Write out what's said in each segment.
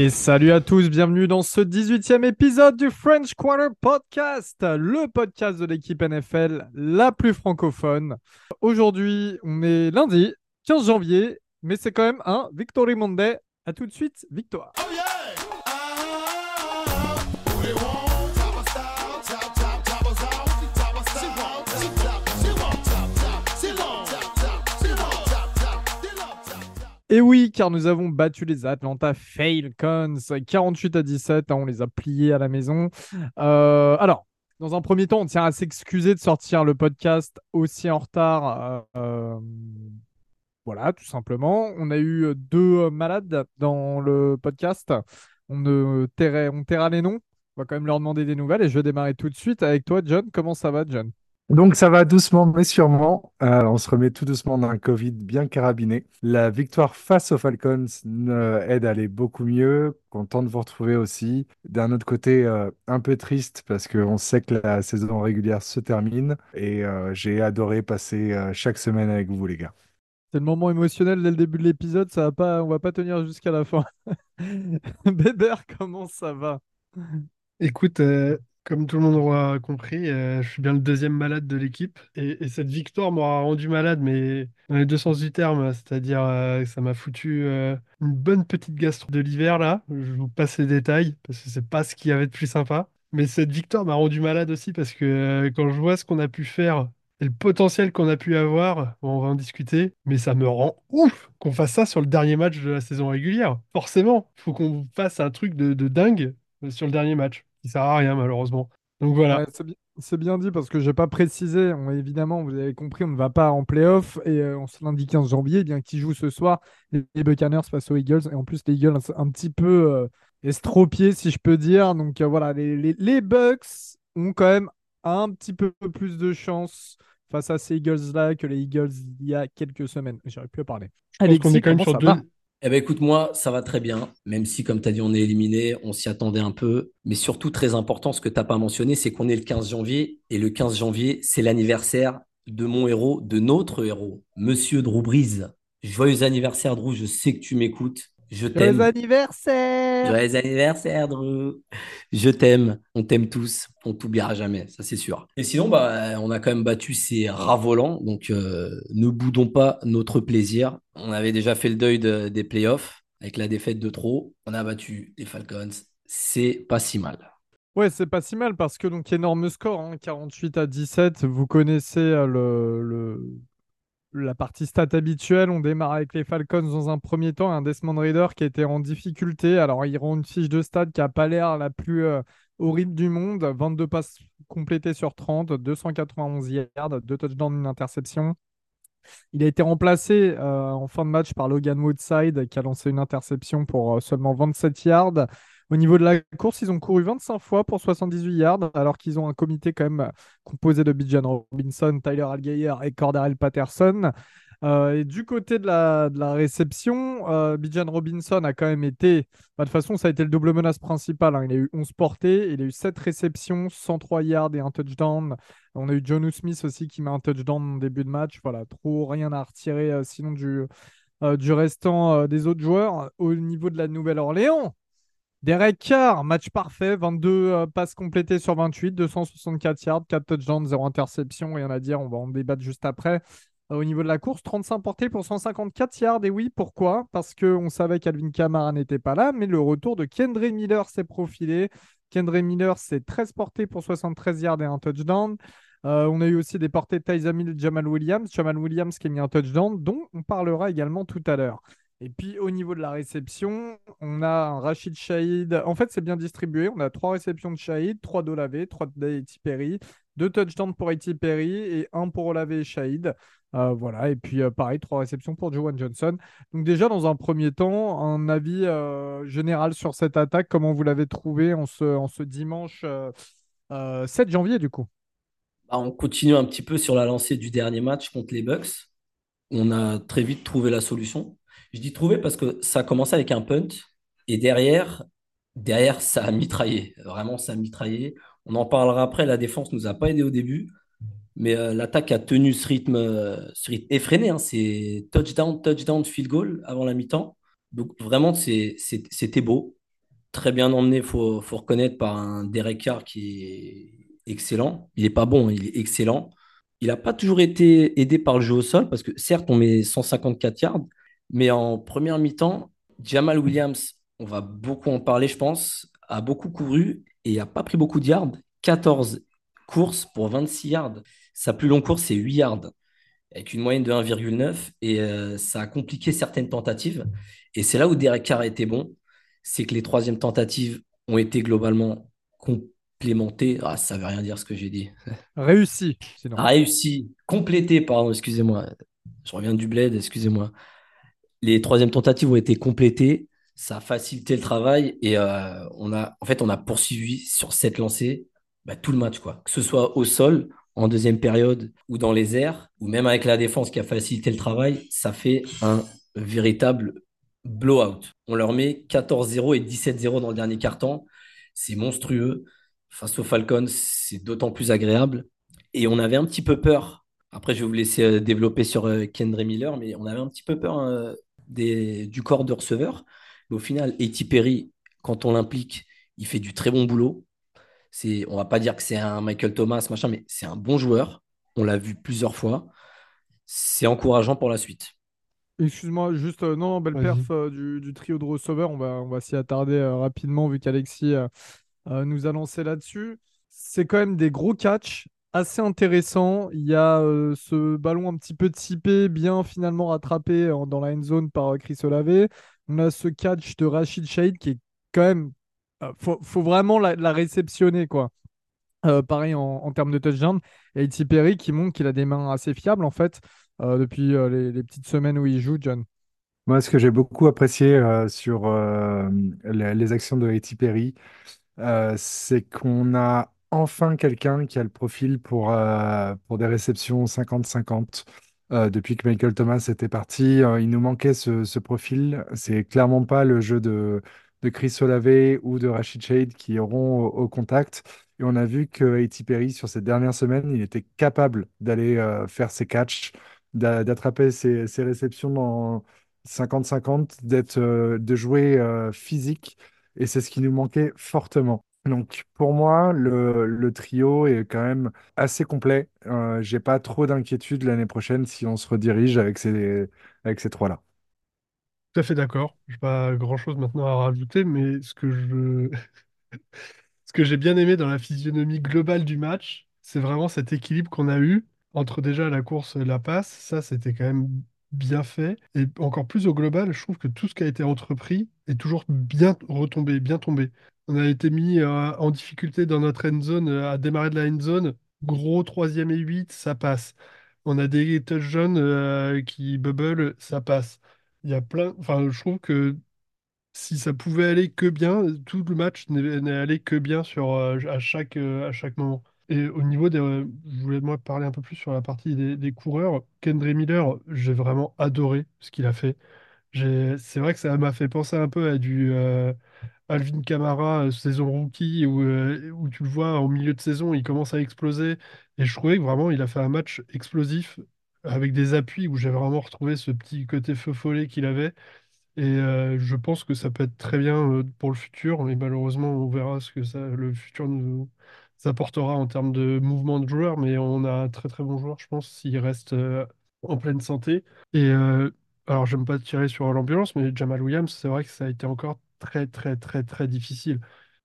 Et salut à tous, bienvenue dans ce 18e épisode du French Quarter Podcast, le podcast de l'équipe NFL la plus francophone. Aujourd'hui, on est lundi 15 janvier, mais c'est quand même un Victory Monday. À tout de suite, victoire. Et oui, car nous avons battu les Atlanta Falcons 48 à 17. Hein, on les a pliés à la maison. Euh, alors, dans un premier temps, on tient à s'excuser de sortir le podcast aussi en retard. Euh, voilà, tout simplement. On a eu deux malades dans le podcast. On, on taira les noms. On va quand même leur demander des nouvelles et je vais démarrer tout de suite avec toi, John. Comment ça va, John? Donc ça va doucement mais sûrement. Euh, on se remet tout doucement d'un Covid bien carabiné. La victoire face aux Falcons euh, aide à aller beaucoup mieux. Content de vous retrouver aussi. D'un autre côté, euh, un peu triste parce qu'on sait que la saison régulière se termine et j'ai adoré passer chaque semaine avec vous les gars. C'est le moment émotionnel dès le début de l'épisode, ça va pas, on va pas tenir jusqu'à la fin. Bébert, comment ça va? Écoute, comme tout le monde aura compris, euh, je suis bien le deuxième malade de l'équipe. Et, cette victoire m'aura rendu malade, mais dans les deux sens du terme. C'est-à-dire euh, que ça m'a foutu euh, une bonne petite gastro de l'hiver, là. Je vous passe les détails, parce que c'est pas ce qu'il y avait de plus sympa. Mais cette victoire m'a rendu malade aussi, parce que quand je vois ce qu'on a pu faire et le potentiel qu'on a pu avoir, on va en discuter, mais ça me rend ouf qu'on fasse ça sur le dernier match de la saison régulière. Forcément, il faut qu'on fasse un truc de dingue sur le dernier match qui sert à rien malheureusement. Donc voilà. c'est bien dit parce que je n'ai pas précisé. évidemment, vous avez compris, on ne va pas en playoff et on se lundi 15 janvier, eh bien qui joue ce soir? Les Buccaneers face aux Eagles et en plus les Eagles un petit peu euh, estropiés si je peux dire. Donc euh, voilà, les, les, Bucks ont quand même un petit peu plus de chance face à ces Eagles-là que les Eagles il y a quelques semaines. J'aurais pu parler. Allez, on est quand même sur deux, eh ben écoute, moi, ça va très bien, même si, comme tu as dit, on est éliminé, on s'y attendait un peu. Mais surtout, très important, ce que tu n'as pas mentionné, c'est qu'on est le 15 janvier. Et le 15 janvier, c'est l'anniversaire de mon héros, de notre héros, Monsieur Brees. Joyeux anniversaire, Drew, je sais que tu m'écoutes. Je t'aime. Joyeux anniversaire Joyeux anniversaire, Drew Je t'aime, on t'aime tous, on t'oubliera jamais, ça c'est sûr. Et sinon, bah, on a quand même battu ces rats volants, donc euh, ne boudons pas notre plaisir. On avait déjà fait le deuil des playoffs avec la défaite de trop. On a battu les Falcons, c'est pas si mal. Ouais, c'est pas si mal parce que donc énorme score, 48 hein, à 17. Vous connaissez euh, le, la partie stat habituelle. On démarre avec les Falcons dans un premier temps. Un Desmond Raider qui était en difficulté. Alors, ils rend une fiche de stat qui n'a pas l'air la plus euh, horrible du monde. 22 passes complétées sur 30, 291 yards, 2 touchdowns, une interception. Il a été remplacé euh, en fin de match par Logan Woodside qui a lancé une interception pour euh, seulement 27 yards. Au niveau de la course, ils ont couru 25 fois pour 78 yards, alors qu'ils ont un comité quand même composé de Bijan Robinson, Tyler Algeyer et Cordarel Patterson. Euh, et du côté de la, réception, euh, Bijan Robinson a quand même été. Bah, de toute façon, ça a été le double menace principal. Hein. Il a eu 11 portées, il a eu 7 réceptions, 103 yards et un touchdown. On a eu John Smith aussi qui met un touchdown en début de match. Voilà, trop rien à retirer euh, sinon du, du restant des autres joueurs. Au niveau de la Nouvelle-Orléans, Derek Carr, match parfait, 22 euh, passes complétées sur 28, 264 yards, 4 touchdowns, 0 interception, rien à dire, on va en débattre juste après. Euh, au niveau de la course, 35 portées pour 154 yards. Et oui, pourquoi? Parce qu'on savait qu'Alvin Kamara n'était pas là, mais le retour de Kendre Miller s'est profilé. Kendre Miller, c'est 13 portées pour 73 yards et un touchdown. Euh, on a eu aussi des portées de Tyson Jamal Williams. Jamal Williams qui a mis un touchdown, dont on parlera également tout à l'heure. Et puis au niveau de la réception, on a un Rachid Shahid. En fait, c'est bien distribué. On a trois réceptions de Shahid, trois d'Olavé, trois de Perry, deux touchdowns pour Eti Perry et un pour Olavé et Shahid. Euh, voilà, et puis euh, pareil, trois réceptions pour Joan Johnson. Donc déjà, dans un premier temps, un avis euh, général sur cette attaque, comment vous l'avez trouvé en ce, en ce dimanche 7 janvier du coup? Bah, On continue un petit peu sur la lancée du dernier match contre les Bucks. On a très vite trouvé la solution. Je dis trouver parce que ça a commencé avec un punt et derrière, derrière ça a mitraillé. Vraiment, ça a mitraillé. On en parlera après. La défense nous a pas aidé au début, mais euh, l'attaque a tenu ce rythme, euh, effréné. Hein. C'est touchdown, touchdown, field goal avant la mi-temps. Donc vraiment, c'était beau. très bien emmené, il faut, faut reconnaître, par un Derek Carr qui est excellent. Il n'est pas bon, il est excellent. Il n'a pas toujours été aidé par le jeu au sol, parce que certes, on met 154 yards, mais en première mi-temps, Jamal Williams, on va beaucoup en parler, je pense, a beaucoup couru et n'a pas pris beaucoup de yards. 14 courses pour 26 yards. Sa plus longue course, c'est 8 yards, avec une moyenne de 1,9. Et euh, ça a compliqué certaines tentatives. Et c'est là où Derek Carr a été bon. C'est que les troisièmes tentatives ont été globalement complémentées. Ah, ça ne veut rien dire ce que j'ai dit. Réussi, sinon. Réussi, complété, pardon, excusez-moi. Je reviens du bled, excusez-moi. Les troisièmes tentatives ont été complétées. Ça a facilité le travail et euh, on a, en fait, on a poursuivi sur cette lancée bah, tout le match, quoi. Que ce soit au sol, en deuxième période, ou dans les airs, ou même avec la défense qui a facilité le travail, ça fait un véritable blowout. On leur met 14-0 et 17-0 dans le dernier quart-temps. C'est monstrueux. Face aux Falcons, c'est d'autant plus agréable. Et on avait un petit peu peur. Après, je vais vous laisser euh, développer sur euh, Kendra Miller, mais on avait un petit peu peur hein, des, du corps de receveur. Mais au final, Eti Perry, quand on l'implique, il fait du très bon boulot. C'est, on va pas dire que c'est un Michael Thomas, machin, mais c'est un bon joueur. On l'a vu plusieurs fois. C'est encourageant pour la suite. Excuse-moi, juste, euh, non, belle perf euh, du, trio de receveurs. On va, on va s'y attarder euh, rapidement vu qu'Alexis nous a lancé là-dessus. C'est quand même des gros catchs assez intéressants. Il y a ce ballon un petit peu typé, bien finalement rattrapé dans la end zone par Chris Olave. On a ce catch de Rachid Shade qui est quand même euh, faut, vraiment la, réceptionner, quoi. Euh, pareil en, termes de touchdown. Et Iti Perry qui montre qu'il a des mains assez fiables, en fait, euh, depuis les, petites semaines où il joue, John. Moi, ce que j'ai beaucoup apprécié sur les, actions de Iti Perry, c'est qu'on a enfin quelqu'un qui a le profil pour, pour des réceptions 50-50. depuis que Michael Thomas était parti, il nous manquait ce, ce profil. C'est clairement pas le jeu de, de Chris Olave ou de Rashid Shade qui auront au, contact. Et on a vu que A.T. Perry, sur cette dernière semaine, il était capable d'aller euh, faire ses catchs, d'attraper ses, réceptions dans 50-50, d'être, euh, de jouer euh, physique. Et c'est ce qui nous manquait fortement. Donc pour moi, le, trio est quand même assez complet. J'ai pas trop d'inquiétude l'année prochaine si on se redirige avec ces, trois-là. Tout à fait d'accord. Je n'ai pas grand-chose maintenant à rajouter, mais ce que je... ce que j'ai bien aimé dans la physionomie globale du match, c'est vraiment cet équilibre qu'on a eu entre déjà la course et la passe. Ça, c'était quand même bien fait. Et encore plus au global, je trouve que tout ce qui a été entrepris est toujours bien retombé, bien tombé. On a été mis euh, en difficulté dans notre end zone, euh, à démarrer de la end zone. Gros troisième et 8, ça passe. On a des touchdowns euh, qui bubble, ça passe. Il y a plein. Enfin, je trouve que si ça pouvait aller que bien, tout le match n'est allé que bien sur, euh, à chaque, moment. Et au niveau des. je voulais moi parler un peu plus sur la partie des, coureurs. Kendra Miller, j'ai vraiment adoré ce qu'il a fait. C'est vrai que ça m'a fait penser un peu à du Alvin Kamara, euh, saison rookie, où, euh, où tu le vois au milieu de saison, il commence à exploser. Et je trouvais vraiment, il a fait un match explosif avec des appuis où j'ai vraiment retrouvé ce petit côté feu follet qu'il avait. Et euh, je pense que ça peut être très bien pour le futur. Et malheureusement, on verra ce que ça, le futur nous apportera en termes de mouvement de joueurs. Mais on a un très très bon joueur, je pense, s'il reste en pleine santé. Et alors, j'aime pas tirer sur l'ambulance, mais Jamal Williams, c'est vrai que ça a été encore très très très très difficile.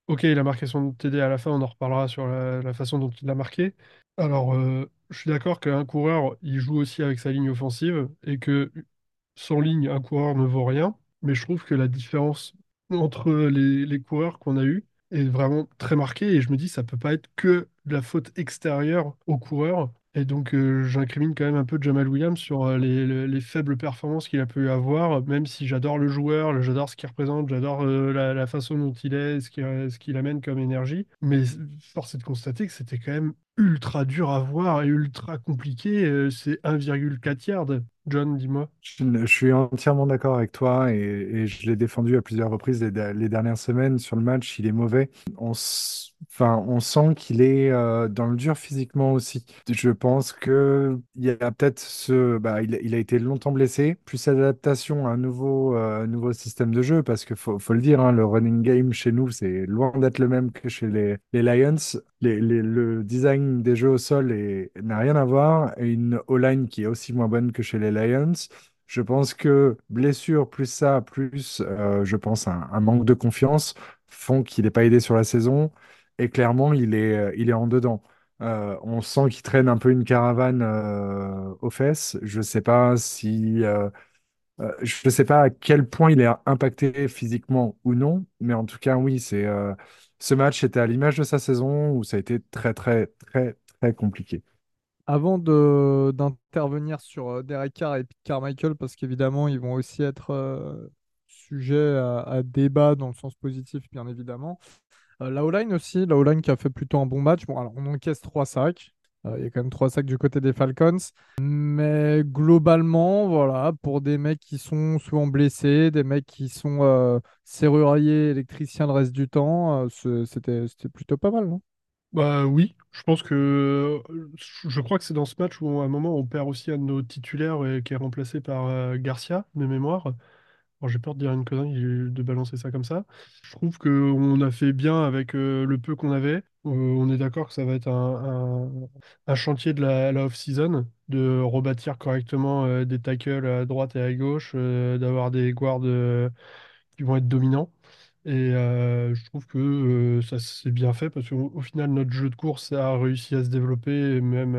Ok, il a marqué son TD à la fin, on en reparlera sur la, façon dont il l'a marqué. Alors, euh, je suis d'accord qu'un coureur, il joue aussi avec sa ligne offensive et que sans ligne, un coureur ne vaut rien. Mais je trouve que la différence entre les, coureurs qu'on a eus est vraiment très marquée et je me dis, ça peut pas être que la faute extérieure au coureur. Et donc, euh, j'incrimine quand même un peu Jamal Williams sur euh, les, les- les faibles performances qu'il a pu avoir, même si j'adore le joueur, j'adore ce qu'il représente, j'adore euh, la, la façon dont il est, ce qu'il ce qu'il amène comme énergie. Mais force est de constater que c'était quand même ultra dur à voir et ultra compliqué. euh, c'est 1,4 yard. John, dis-moi. Je, suis entièrement d'accord avec toi et, je l'ai défendu à plusieurs reprises les, dernières semaines sur le match. Il est mauvais. On Enfin, on sent qu'il est euh, dans le dur physiquement aussi. Je pense que il y a peut-être ce, bah, il, a été longtemps blessé, plus adaptation à un nouveau, euh, nouveau système de jeu, parce qu'il faut, le dire, hein, le running game chez nous, c'est loin d'être le même que chez les Lions. Le design des jeux au sol n'a rien à voir, une O-line qui est aussi moins bonne que chez les Lions. Je pense que blessure plus ça, plus euh, je pense un, manque de confiance font qu'il n'est pas aidé sur la saison. Et clairement, il est, euh, il est en dedans. Euh, on sent qu'il traîne un peu une caravane aux fesses. Je ne sais pas si, je sais pas à quel point il est impacté physiquement ou non, mais en tout cas, oui, c'est ce match était à l'image de sa saison où ça a été très, très, très, très compliqué? Avant de d'intervenir sur euh, Derek Carr et Pete Carmichael, parce qu'évidemment, ils vont aussi être euh, sujets à, à débat dans le sens positif, bien évidemment. Euh, la O-line aussi, la O-line qui a fait plutôt un bon match. Bon, alors on encaisse trois sacs. Euh, Il y a quand même trois sacs du côté des Falcons. Mais globalement, voilà, pour des mecs qui sont souvent blessés, des mecs qui sont euh, serruriers, électriciens le reste du temps, euh, c'était plutôt pas mal, non? Bah oui, je pense que je crois que c'est dans ce match où à un moment on perd aussi un de nos titulaires qui est remplacé par euh, Garcia, de mémoire. Alors j'ai peur de dire une connerie, de balancer ça comme ça. Je trouve qu'on a fait bien avec le peu qu'on avait. Euh, on est d'accord que ça va être un, un- chantier de la, off-season, de rebâtir correctement euh, des tackles à droite et à gauche, euh, d'avoir des guards qui vont être dominants. Et je trouve que ça s'est bien fait parce qu'au au final, notre jeu de course a réussi à se développer, même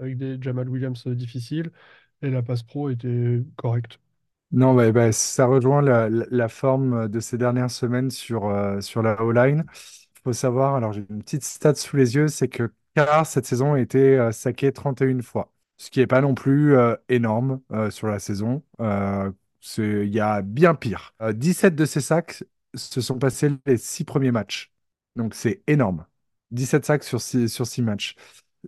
avec des Jamal Williams difficiles. Et la passe pro était correcte. Non, bah, ça rejoint la, forme de ces dernières semaines sur, sur la O-line. Faut savoir, alors j'ai une petite stat sous les yeux, c'est que Carr, cette saison, a été euh, saqué 31 fois, ce qui n'est pas non plus euh, énorme euh, sur la saison. Il y a bien pire. Euh, 17 de ces sacs se sont passés les six premiers matchs. Donc c'est énorme. 17 sacs sur six, sur six matchs.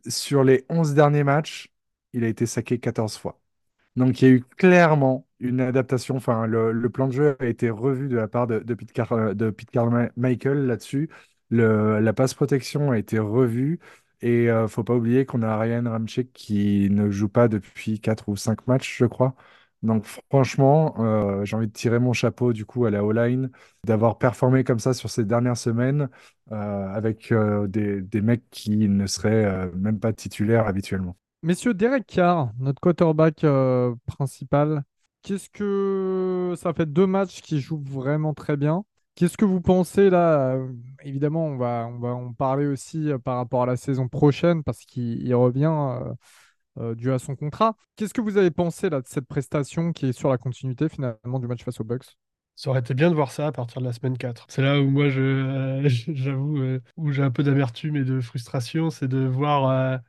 Sur les 11 derniers matchs, il a été saqué 14 fois. Donc il y a eu clairement une adaptation, enfin le, plan de jeu a été revu de la part de, de Pete de Pete Carmichael là-dessus. La passe protection a été revue et euh, faut pas oublier qu'on a Ryan Ramczyk qui ne joue pas depuis 4 ou 5 matchs, je crois. Donc franchement, euh, j'ai envie de tirer mon chapeau du coup à la O-line, d'avoir performé comme ça sur ces dernières semaines euh, avec des, des mecs qui ne seraient même pas titulaires habituellement. Messieurs, Derek Carr, notre quarterback principal, qu'est-ce que ça fait? Deux matchs qu'il joue vraiment très bien. Qu'est-ce que vous pensez là? Évidemment, on va, on va en parler aussi euh, par rapport à la saison prochaine parce qu'il il revient euh, euh, dû à son contrat. Qu'est-ce que vous avez pensé là de cette prestation qui est sur la continuité finalement du match face aux Bucks? Ça aurait été bien de voir ça à partir de la semaine 4. C'est là où moi, je, euh, j'avoue, où j'ai un peu d'amertume et de frustration, c'est de voir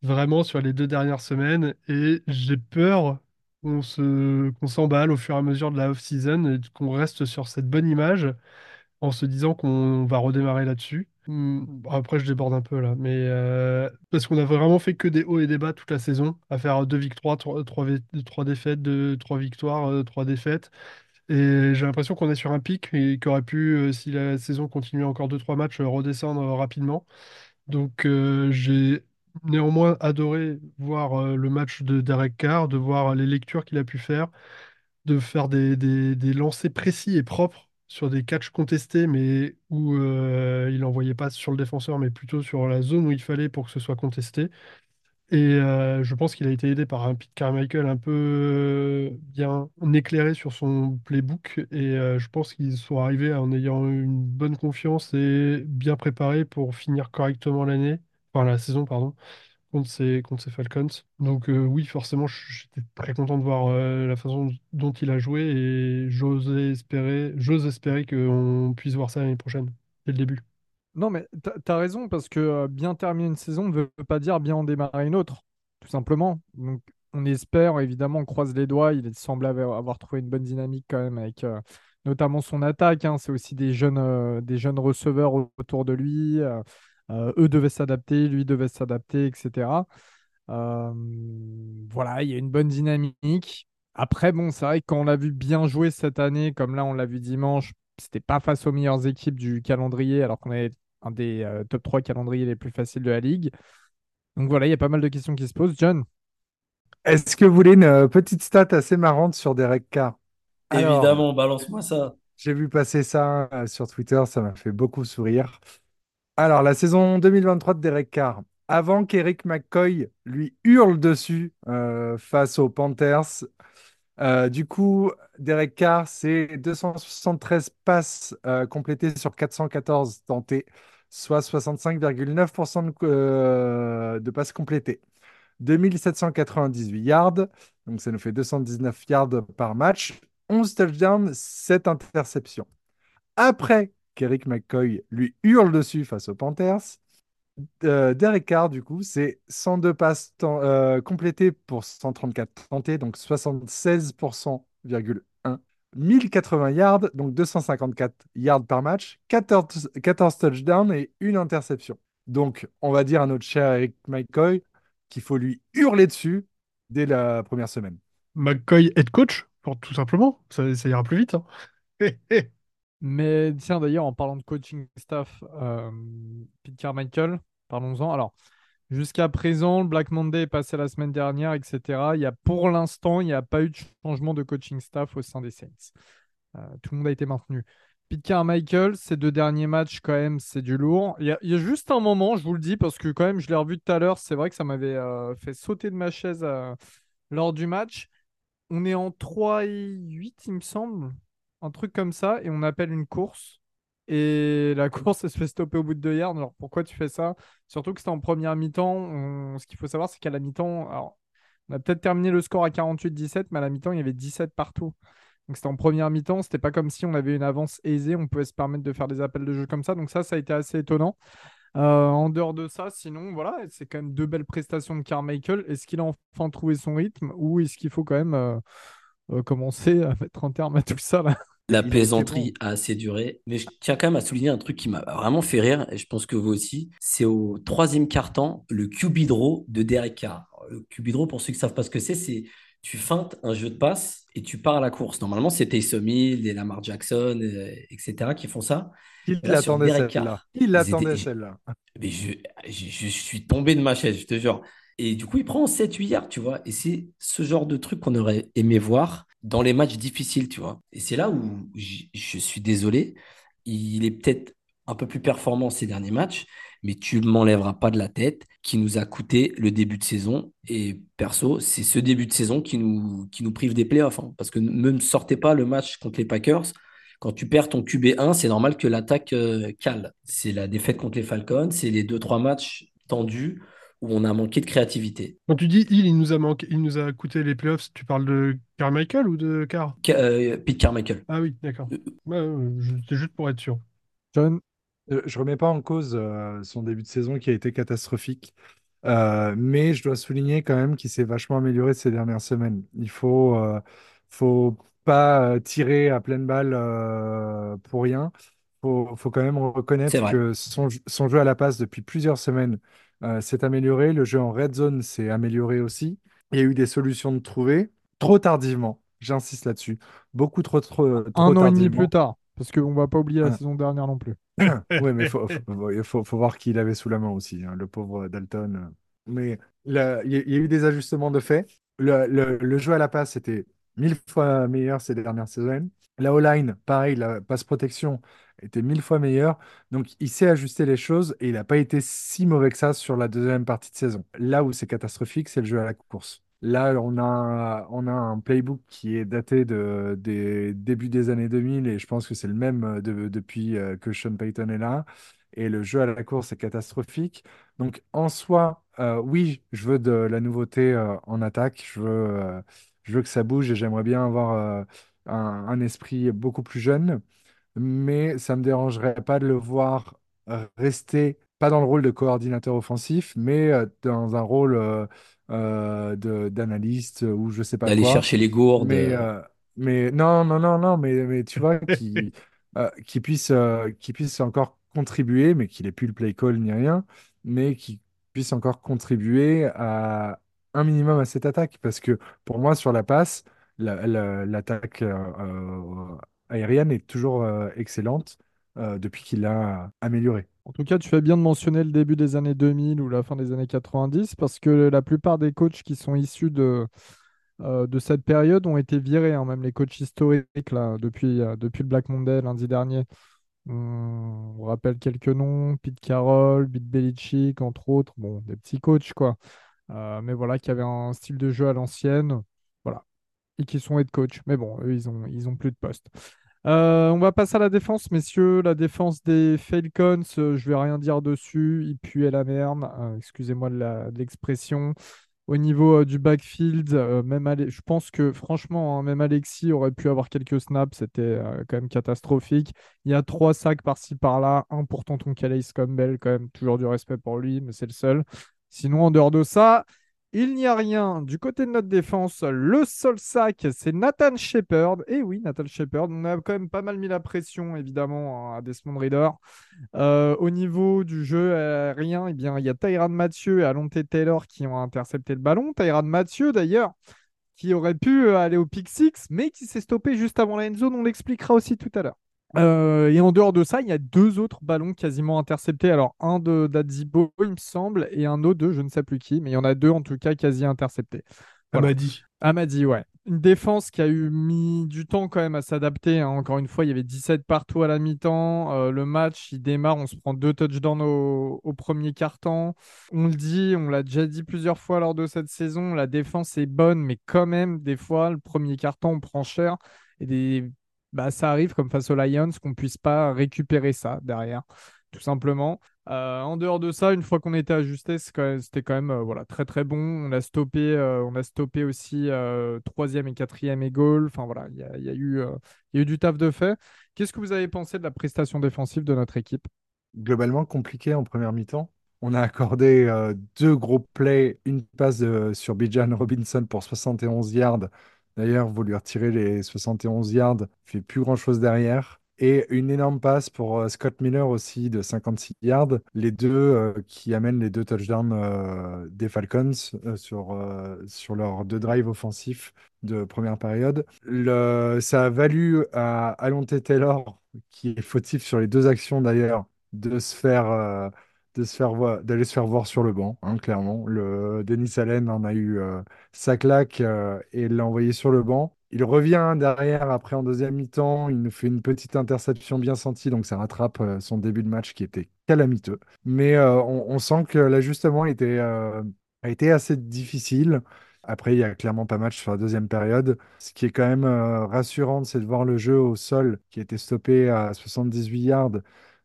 vraiment sur les deux dernières semaines. Et j'ai peur qu'on se, qu'on s'emballe au fur et à mesure de la off-season et qu'on reste sur cette bonne image en se disant qu'on va redémarrer là-dessus. Hmm, Après, je déborde un peu là, mais euh, parce qu'on a vraiment fait que des hauts et des bas toute la saison, à faire deux victoires, trois, trois, trois défaites, deux, trois victoires, euh, trois défaites. Et j'ai l'impression qu'on est sur un pic et qu'aurait pu, euh, si la saison continuait encore deux trois matchs, redescendre rapidement. Donc j'ai néanmoins adoré voir euh, le match de Derek Carr, de voir les lectures qu'il a pu faire, de faire des, lancers précis et propres sur des catchs contestés, mais où euh, il n'envoyait pas sur le défenseur, mais plutôt sur la zone où il fallait pour que ce soit contesté. Et euh, je pense qu'il a été aidé par un Pete Carmichael un peu euh, bien éclairé sur son playbook. Et je pense qu'ils sont arrivés en ayant une bonne confiance et bien préparés pour finir correctement l'année, enfin la saison, pardon, contre ces, contre ces Falcons. Donc euh, oui, forcément, j'étais très content de voir euh, la façon dont il a joué et j'ose espérer, j'ose espérer qu'on puisse voir ça l'année prochaine, dès le début. Non, mais t'as, raison, parce que euh, bien terminer une saison ne veut pas dire bien en démarrer une autre, tout simplement. Donc, on espère, évidemment, on croise les doigts. Il semble avoir, trouvé une bonne dynamique quand même, avec notamment son attaque. hein. C'est aussi des jeunes, des jeunes receveurs au- autour de lui. Euh, eux devaient s'adapter, lui devait s'adapter, etc. Euh, voilà, il y a une bonne dynamique. Après, bon, c'est vrai que quand on l'a vu bien jouer cette année, comme là, on l'a vu dimanche, c'était pas face aux meilleures équipes du calendrier, alors qu'on avait un des euh, top 3 calendriers les plus faciles de la ligue. Donc voilà, il y a pas mal de questions qui se posent. John, Est-ce que vous voulez une petite stat assez marrante sur Derek Carr? Évidemment, balance-moi ça. j'ai vu passer ça euh, sur Twitter, ça m'a fait beaucoup sourire. Alors, la saison 2023 de Derek Carr, avant qu'Eric McCoy lui hurle dessus euh, face aux Panthers, euh, du coup, Derek Carr, c'est 273 passes euh, complétées sur 414 tentées, soit 65,9% de, de passes complétées. 2798 yards, donc ça nous fait 219 yards par match, 11 touchdowns, 7 interceptions. Après qu'Eric McCoy lui hurle dessus face aux Panthers, euh, Derek Carr, du coup, c'est 102 passes euh, complétées pour 134 tentés, donc 76,1. 1080 yards, donc 254 yards par match, 14, 14 touchdowns et une interception. Donc, on va dire à notre cher Eric McCoy qu'il faut lui hurler dessus dès la première semaine. McCoy head coach, pour tout simplement. Ça, ça ira plus vite. hein. mais tiens d'ailleurs en parlant de coaching staff, euh, Pete Carmichael, parlons-en. Alors, jusqu'à présent, le Black Monday est passé la semaine dernière, etc. Il y a, pour l'instant, il n'y a pas eu de changement de coaching staff au sein des Saints. Euh, tout le monde a été maintenu. Pete Carmichael, ces deux derniers matchs, quand même, c'est du lourd. Il y a, juste un moment, je vous le dis, parce que quand même, je l'ai revu tout à l'heure, c'est vrai que ça m'avait euh, fait sauter de ma chaise euh, lors du match. On est en 3 et 8, il me semble, un truc comme ça, et on appelle une course. Et la course, elle se fait stopper au bout de 2 yards. Alors pourquoi tu fais ça? Surtout que c'était en première mi-temps. On- Ce qu'il faut savoir, c'est qu'à la mi-temps, alors, on a peut-être terminé le score à 48-17, mais à la mi-temps, il y avait 17 partout. Donc c'était en première mi-temps, c'était pas comme si on avait une avance aisée, on pouvait se permettre de faire des appels de jeu comme ça. Donc ça, ça a été assez étonnant. Euh, en dehors de ça, sinon, voilà, c'est quand même deux belles prestations de Carmichael. Est-ce qu'il a enfin trouvé son rythme ou est-ce qu'il faut quand même euh, euh, commencer à mettre un terme à tout ça là? La plaisanterie bon. a assez duré, mais je tiens quand même à souligner un truc qui m'a vraiment fait rire, et je pense que vous aussi, c'est au troisième quart-temps, le QB draw de Derek Carr. Le QB draw, pour ceux qui ne savent pas ce que c'est, c'est tu feintes un jeu de passe et tu pars à la course. Normalement, c'est Taysom Hill, des Lamar Jackson, euh, etc. qui font ça. Il l'attendait Derek celle-là. Il l'attendait celle-là. mais je, je, je suis tombé de ma chaise, je te jure. Et du coup, il prend 7-8 yards, tu vois. Et c'est ce genre de truc qu'on aurait aimé voir dans les matchs difficiles, tu vois. Et c'est là où je suis désolé. Il est peut-être un peu plus performant ces derniers matchs, mais tu ne m'enlèveras pas de la tête qui nous a coûté le début de saison. Et perso, c'est ce début de saison qui nous, prive des playoffs. hein. Parce que ne me sortez pas le match contre les Packers. Quand tu perds ton QB1, c'est normal que l'attaque euh, cale. C'est la défaite contre les Falcons, c'est les deux, trois matchs tendus où on a manqué de créativité. Quand tu dis il, il nous a manqué, il nous a coûté les playoffs, tu parles de Carmichael ou de Carr? Ca- euh, Pete Carmichael. Ah oui, d'accord. Euh, Ouais, C'était juste pour être sûr. John, Euh, Je remets pas en cause son début de saison qui a été catastrophique, Euh, mais je dois souligner quand même qu'il s'est vachement amélioré ces dernières semaines. Il faut, euh, faut pas tirer à pleine balle euh, pour rien. Faut, faut quand même C'est reconnaître que son, son jeu à la passe depuis plusieurs semaines euh, s'est amélioré. Le jeu en red zone s'est amélioré aussi. Il y a eu des solutions de trouver trop tardivement. J'insiste là-dessus. Beaucoup trop, trop, trop un an et demi plus tard, parce qu'on va pas oublier la Ah. saison dernière non plus. Oui, mais il faut, faut, il faut- faut voir qui avait sous la main aussi, hein, le pauvre Dalton. euh. Mais il y, a il y a eu des ajustements de fait. Le, le- le jeu à la passe était mille fois meilleur ces dernières saisons. La O-line, pareil, la passe protection était mille fois meilleure. Donc, il sait ajuster les choses et il n'a pas été si mauvais que ça sur la deuxième partie de saison. Là où c'est catastrophique, c'est le jeu à la course. Là, on a, on a un playbook qui est daté de, des débuts des années 2000 et je pense que c'est le même euh, de- depuis euh, que Sean Payton est là. Et le jeu à la course est catastrophique. Donc, en soi, euh, oui, je veux de la nouveauté en attaque. Je veux, je veux que ça bouge et j'aimerais bien avoir un, un esprit beaucoup plus jeune. Mais ça me dérangerait pas de le voir rester, pas dans le rôle de coordinateur offensif, mais euh, dans un rôle euh, euh, de, d'analyste ou je sais pas D'aller quoi. chercher les gourdes. Mais, euh, euh, mais non, non, non, non, mais, mais tu vois, qui, euh, qui puisse, euh, qui puisse encore contribuer, mais qu'il n'ait plus le play call ni rien, mais qui puisse encore contribuer à un minimum à cette attaque. Parce que pour moi, sur la passe, l'attaque euh, euh, aérienne est toujours euh, excellente. euh, depuis qu'il l'a amélioré. En tout cas, tu fais bien de mentionner le début des années 2000 ou la fin des années 90 parce que la plupart des coachs qui sont issus de, euh, de cette période ont été virés, hein, même les coachs historiques là, depuis, euh, depuis le Black Monday lundi dernier. On, rappelle quelques noms, Pete Carroll, Bill Belichick, entre autres, bon, des petits coachs quoi. Euh, mais voilà, qui avaient un style de jeu à l'ancienne, et qui sont head coach. Mais bon, eux, ils ont, ils ont plus de poste. Euh, on va passer à la défense, messieurs. La défense des Falcons, euh, je vais rien dire dessus. Il puait la merde. Euh, excusez-moi de l'expression. Au niveau euh, du backfield, même Ale- je pense que franchement, hein, même Alexis aurait pu avoir quelques snaps. C'était quand même catastrophique. Il y a trois sacs par-ci par-là. Un pour tonton Calais Campbell, quand même toujours du respect pour lui, mais c'est le seul. Sinon, en dehors de ça, il n'y a rien. Du côté de notre défense, le seul sac, c'est Nathan Shepard. Et oui, Nathan Shepard. On a quand même pas mal mis la pression, évidemment, à Desmond Reader. Euh, au niveau du jeu aérien, eh bien, il y a Tyrann Mathieu et Alonte Taylor qui ont intercepté le ballon. Tyrann Mathieu, d'ailleurs, qui aurait pu aller au pick six, mais qui s'est stoppé juste avant la end zone. On l'expliquera aussi tout à l'heure. Euh, et en dehors de ça, il y a deux autres ballons quasiment interceptés. Alors, un de d'Adzibo, il me semble, et un autre de je ne sais plus qui, mais il y en a deux en tout cas quasi interceptés. Voilà. Amadi. Amadi, ouais. Une défense qui a eu mis du temps quand même à s'adapter. hein. Encore une fois, il y avait 17 partout à la mi-temps. Euh, le match, il démarre, on se prend deux touchdowns au, au premier quart-temps. On le dit, on l'a déjà dit plusieurs fois lors de cette saison, la défense est bonne, mais quand même, des fois, le premier quart-temps, on prend cher. Et des... bah, ça arrive, comme face aux Lions, qu'on puisse pas récupérer ça derrière, tout simplement. Euh, en dehors de ça, une fois qu'on était ajusté, c'était quand même euh, voilà, très très bon. On a stoppé, euh, on a stoppé aussi troisième et quatrième et. Enfin voilà, il y a, y eu, y a eu du taf de fait. Qu'est-ce que vous avez pensé de la prestation défensive de notre équipe? globalement compliqué en première mi-temps. On a accordé deux gros plays, une passe sur Bijan Robinson pour 71 yards. D'ailleurs, vous lui retirez les 71 yards, il fait plus grand-chose derrière. Et une énorme passe pour euh, Scott Miller aussi de 56 yards. Les deux euh, qui amènent les deux touchdowns euh, des Falcons sur, sur leurs deux drives offensifs de première période. Ça a valu à Alonte Taylor, qui est fautif sur les deux actions d'ailleurs, de se faire, de se faire voir, d'aller se faire voir sur le banc, hein, clairement. Le Denis Allen en a eu euh, sa claque euh, et l'a envoyé sur le banc. Il revient derrière après en deuxième mi-temps. Il nous fait une petite interception bien sentie, donc ça rattrape euh, son début de match qui était calamiteux. Mais on, sent que l'ajustement a été assez difficile. Après, il y a clairement pas match sur la deuxième période. Ce qui est quand même rassurant, c'est de voir le jeu au sol qui a été stoppé à 78 yards,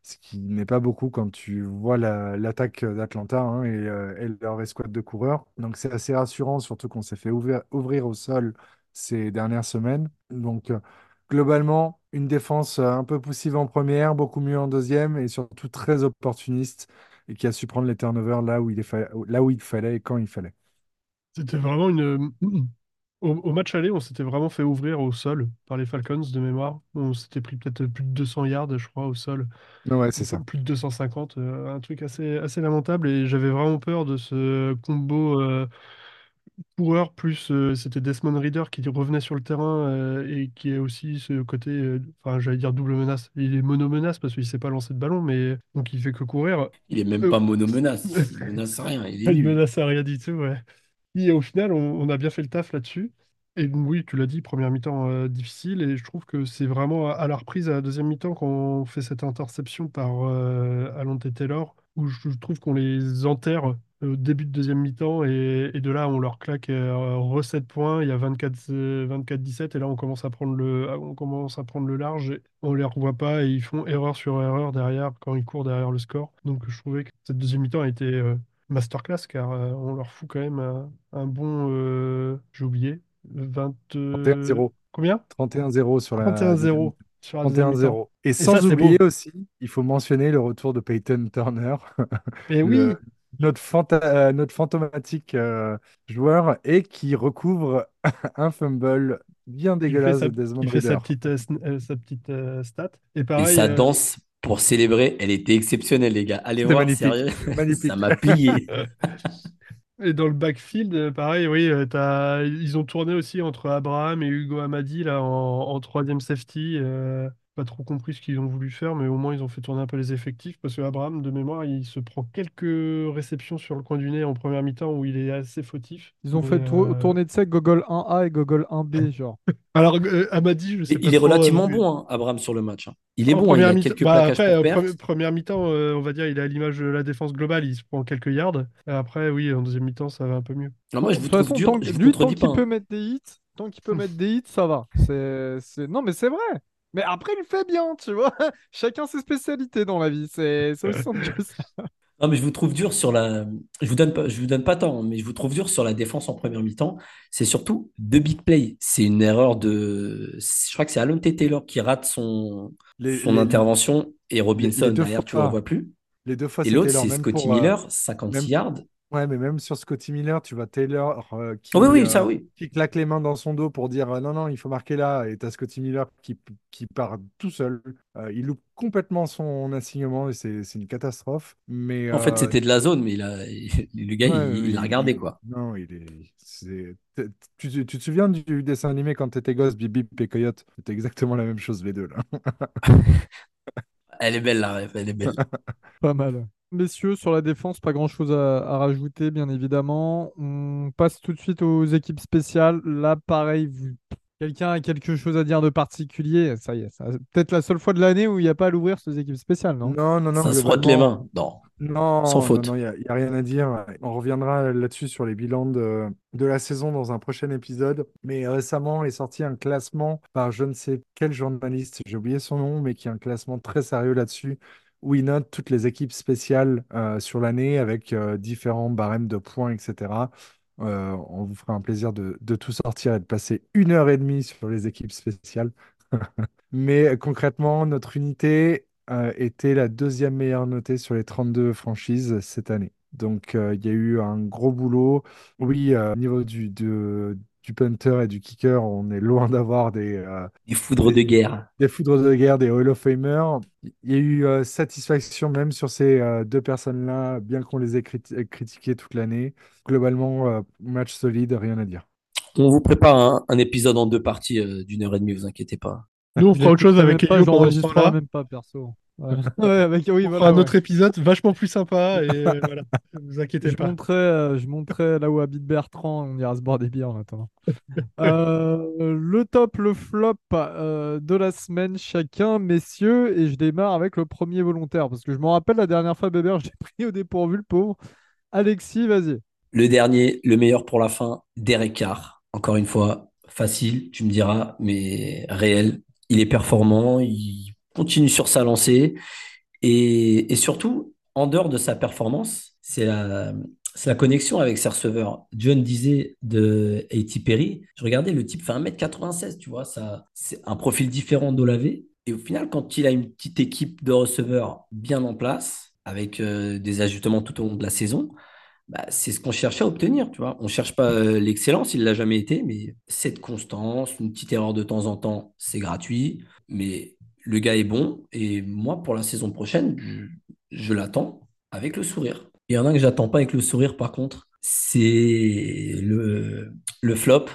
ce qui n'est pas beaucoup quand tu vois la- l'attaque d'Atlanta hein, et, euh, et leur escouade de coureurs. Donc c'est assez rassurant, surtout qu'on s'est fait ouvrir, au sol ces dernières semaines. Donc euh, globalement, une défense euh, un peu poussive en première, beaucoup mieux en deuxième et surtout très opportuniste et qui a su prendre les turnovers là où il, est là où il fallait et quand il fallait. C'était vraiment une. Au, au match aller, on s'était vraiment fait ouvrir au sol par les Falcons de mémoire. On s'était pris peut-être plus de 200 yards, je crois, au sol. Ouais, c'est ça. Plus de 250, euh, un truc assez, assez lamentable. Et j'avais vraiment peur de ce combo euh, coureur plus euh, c'était Desmond Reader qui revenait sur le terrain euh, et qui est aussi ce côté, euh, enfin j'allais dire double menace. Il est mono-menace parce qu'il sait pas lancer de ballon, mais donc il fait que courir. Il est même Euh, pas mono-menace. Il menace rien. Il est Il menace à rien du tout, ouais. Et au final, on, a bien fait le taf là-dessus. Et oui, tu l'as dit, première mi-temps euh, difficile. Et je trouve que c'est vraiment à, la reprise, à la deuxième mi-temps, quand on fait cette interception par euh, Alonte Taylor, où je trouve qu'on les enterre euh, au début de deuxième mi-temps. Et, de là, on leur claque euh, re 7 points. Il y a 24, euh, 24-17. Et là, on commence à prendre le, large. et on les revoit pas et ils font erreur sur erreur derrière quand ils courent derrière le score. Donc je trouvais que cette deuxième mi-temps a été masterclass car euh, on leur fout quand même un, un bon, euh, j'ai oublié, 20... euh, 31-0. Combien? 31-0 sur la deuxième 31-0 mi-temps. sur la deuxième mi-temps. 31-0. Et ça, sans c'est oublier aussi, il faut mentionner le retour de Peyton Turner, Et oui, le- notre, fanta- euh, notre fantomatique euh, joueur, et qui recouvre un fumble bien il fait dégueulasse sa, de Desmond il fait sa petite, euh, euh, sa petite euh, stat. Et Et pareil, sa euh, danse pour célébrer, elle était exceptionnelle, les gars. Allez voir, magnifique. sérieux. Magnifique. Ça m'a plié. Et dans le backfield, euh, pareil, oui, euh, t'as- ils ont tourné aussi entre Abraham et Hugo Amadi là, en, en troisième safety. euh, pas trop compris ce qu'ils ont voulu faire, mais au moins ils ont fait tourner un peu les effectifs parce que Abraham, de mémoire, il se prend quelques réceptions sur le coin du nez en première mi-temps où il est assez fautif. Ils ont Mais, fait tour- euh, tourner de sec Gogol 1A et Gogol 1B, genre. Alors, euh, Amadi, je sais Il, pas il est trop, relativement euh, bon, hein, Abraham, sur le match. hein. Il est En bon, hein, il première a mi- quelques bah, après, pour euh, première mi-temps, euh, on va dire, il est à l'image de la défense globale, il se prend quelques yards. Et après, oui, en deuxième mi-temps, ça va un peu mieux. Alors moi, je vous trouve façon, dur, tant je lui, tant qu'il peut mettre des hits, tant qu'il peut mettre des hits, ça va. C'est, c'est... Non, mais c'est vrai. Mais après, il fait bien, tu vois. Chacun ses spécialités dans la vie. C'est, aussi simple que ça. Non, mais je vous trouve dur sur la. Je vous donne pas, je vous donne pas hein, mais je vous trouve dur sur la défense en première mi-temps. C'est surtout deux big plays. C'est une erreur de. Je crois que c'est Alonte Taylor qui rate son, Les, son les- intervention et Robinson derrière, fois- tu le revois plus. les deux fois, Et l'autre, c'est Scotty pour, euh, Miller, 56 même- yards. Ouais, mais même sur Scotty Miller, tu vois Taylor euh, qui, Oh, oui, oui, euh, ça, oui. qui claque les mains dans son dos pour dire euh, non, non, il faut marquer là. Et t'as Scotty Miller qui, qui part tout seul. Euh, il loupe complètement son assignement et c'est c'est une catastrophe. Mais En fait, euh, c'était de la zone, mais il a... le gars, ouais, il il l'a regardé, quoi. Non, il est. c'est- t- Tu, tu- tu te souviens du dessin animé quand t'étais gosse, Bip Bip et Coyote? C'était exactement la même chose, les deux là. Elle est belle, la ref, elle est belle. Pas mal. Messieurs, sur la défense, pas grand-chose à, à rajouter, bien évidemment. On passe tout de suite aux équipes spéciales. Là, pareil, vous- quelqu'un a quelque chose à dire de particulier? Ça y est, c'est peut-être la seule fois de l'année où il n'y a pas à l'ouvrir ces équipes spéciales, non? Non, non, non, Ça se frotte les mains. Non. Non, Sans faute. non, il n'y a, y a rien à dire. On reviendra là-dessus sur les bilans de, de la saison dans un prochain épisode. Mais récemment est sorti un classement par je ne sais quel journaliste, j'ai oublié son nom, mais qui a un classement très sérieux là-dessus, note toutes les équipes spéciales euh, sur l'année avec euh, différents barèmes de points, etc. Euh, on vous fera un plaisir de, tout sortir et de passer une heure et demie sur les équipes spéciales. Mais concrètement, notre unité était la deuxième meilleure notée sur les 32 franchises cette année. Donc, il y a eu un gros boulot. Oui, au niveau du, du punter et du kicker, on est loin d'avoir des, euh, Des foudres de guerre. des foudres de guerre, des Hall of Famers. Il y a eu euh, satisfaction même sur ces euh, deux personnes-là, bien qu'on les ait criti- critiquées toute l'année. Globalement, euh, match solide, rien à dire. On vous prépare un, un épisode en deux parties euh, d'une heure et demie, vous inquiétez pas. Nous, on fera autre chose avec ce j'enregistrerai temps-là. même pas, perso. Ouais, Ouais, avec, oui, On voilà, fera un ouais. autre épisode vachement plus sympa et euh, voilà, ne vous inquiétez Je pas. montrerai, euh, je montrerai là où habite Bertrand, on ira se boire des bières en attendant. Euh, le top, le flop euh, de la semaine chacun, messieurs, et je démarre avec le premier volontaire, parce que je me rappelle la dernière fois, Bébert, je l'ai pris au dépourvu, le pauvre. Alexis, vas-y. Le dernier, le meilleur pour la fin, Derek Carr. Encore une fois, facile, tu me diras, mais réel. Il est performant, il continue sur sa lancée. Et, surtout, en dehors de sa performance, c'est la, c'est la connexion avec ses receveurs. John disait de A.T. Perry, je regardais, le type fait 1m96, tu vois, ça, c'est un profil différent d'Olavé. Et au final, quand il a une petite équipe de receveurs bien en place, avec euh, des ajustements tout au long de la saison, bah, c'est ce qu'on cherchait à obtenir, tu vois. On cherche pas euh, l'excellence, il l'a jamais été, mais cette constance, une petite erreur de temps en temps, c'est gratuit, mais le gars est bon, et moi, pour la saison prochaine, je, l'attends avec le sourire. Il y en a un que j'attends pas avec le sourire, par contre, c'est le, flop.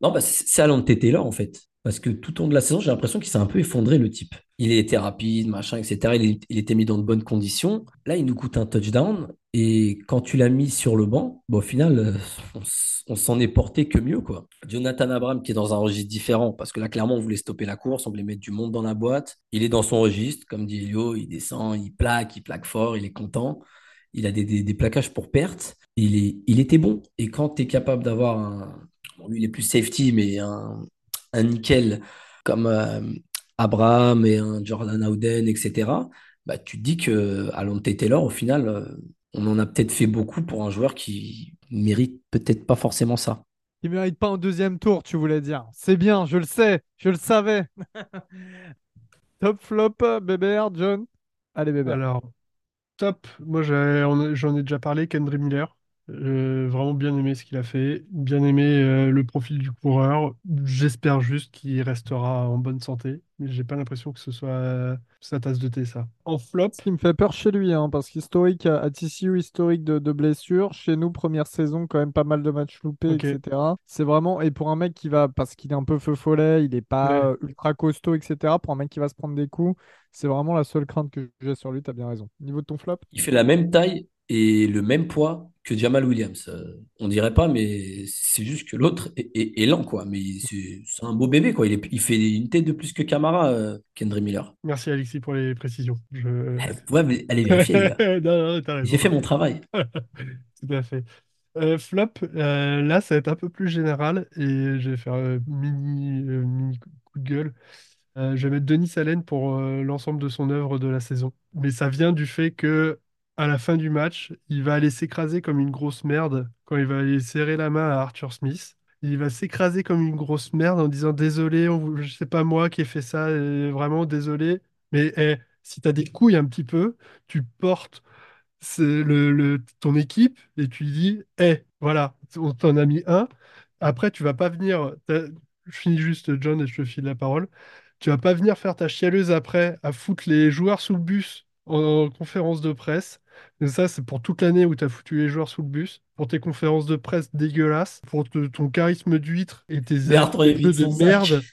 Non, bah, c'est Alan Taylor, en fait. Parce que tout au long de la saison, j'ai l'impression qu'il s'est un peu effondré, le type. Il était rapide, machin, etc. Il était mis dans de bonnes conditions. Là, il nous coûte un touchdown. Et quand tu l'as mis sur le banc, bon, au final, euh, on, s'en est porté que mieux, quoi. Jonathan Abraham, qui est dans un registre différent, parce que là, clairement, on voulait stopper la course, on voulait mettre du monde dans la boîte. Il est dans son registre, comme dit Elio, il descend, il plaque, il plaque fort, il est content. Il a des, plaquages pour perte. Il, est, il était bon. Et quand tu es capable d'avoir un. Lui, il est plus safety, mais un, un nickel comme euh, Abraham et un Jordan Howden, etc., bah, tu te dis que Alonte Taylor, au final, euh, on en a peut-être fait beaucoup pour un joueur qui mérite peut-être pas forcément ça. Il mérite pas un deuxième tour, tu voulais dire. C'est bien, je le sais, je le savais. top flop, Bébert, John. Allez, Bébert. Alors, top, moi j'en ai déjà parlé, Kendry Miller. Euh, vraiment bien aimé ce qu'il a fait, bien aimé euh, le profil du coureur. J'espère juste qu'il restera en bonne santé, mais j'ai pas l'impression que ce soit euh, sa tasse de thé, ça. En flop, Ce qui me fait peur chez lui, hein, parce qu'historique à, à TCU, historique de, de blessures. Chez nous, première saison, quand même pas mal de matchs loupés, ok, etc. C'est vraiment, et pour un mec qui va, parce qu'il est un peu feu follet, il est ouais. pas euh, ultra costaud, etc. Pour un mec qui va se prendre des coups, c'est vraiment la seule crainte que j'ai sur lui, t'as bien raison. Niveau de ton flop? Il fait la même taille et le même poids que Jamal Williams. Euh, on dirait pas, mais c'est juste que l'autre est, est- est lent, quoi. Mais c'est un beau bébé, quoi. Il, est- il fait une tête de plus que Camara, euh, Kendry Miller. Merci Alexis pour les précisions. Je... Eh, Ouais, mais allez vérifier, J'ai fait mon travail. Tout à fait. Euh, flop, euh, là, ça va être un peu plus général et je vais faire euh, mini, euh, mini coup coup de gueule. Euh, je vais mettre Denis Allen pour euh, l'ensemble de son œuvre de la saison. Mais ça vient du fait que à la fin du match, il va aller s'écraser comme une grosse merde quand il va aller serrer la main à Arthur Smith. Il va s'écraser comme une grosse merde en disant désolé, on je sais pas moi qui ai fait ça, vraiment désolé. Mais eh, si tu as des couilles un petit peu, tu portes le, le- ton équipe et tu dis, hé, voilà, on t'en a mis un. Après, tu vas pas venir. Je finis juste, John, et je te file la parole. Tu vas pas venir faire ta chialeuse après à foutre les joueurs sous le bus en conférence de presse. Et ça, c'est pour toute l'année où tu as foutu les joueurs sous le bus, pour tes conférences de presse dégueulasses, pour te- ton charisme d'huître et tes évite de merde.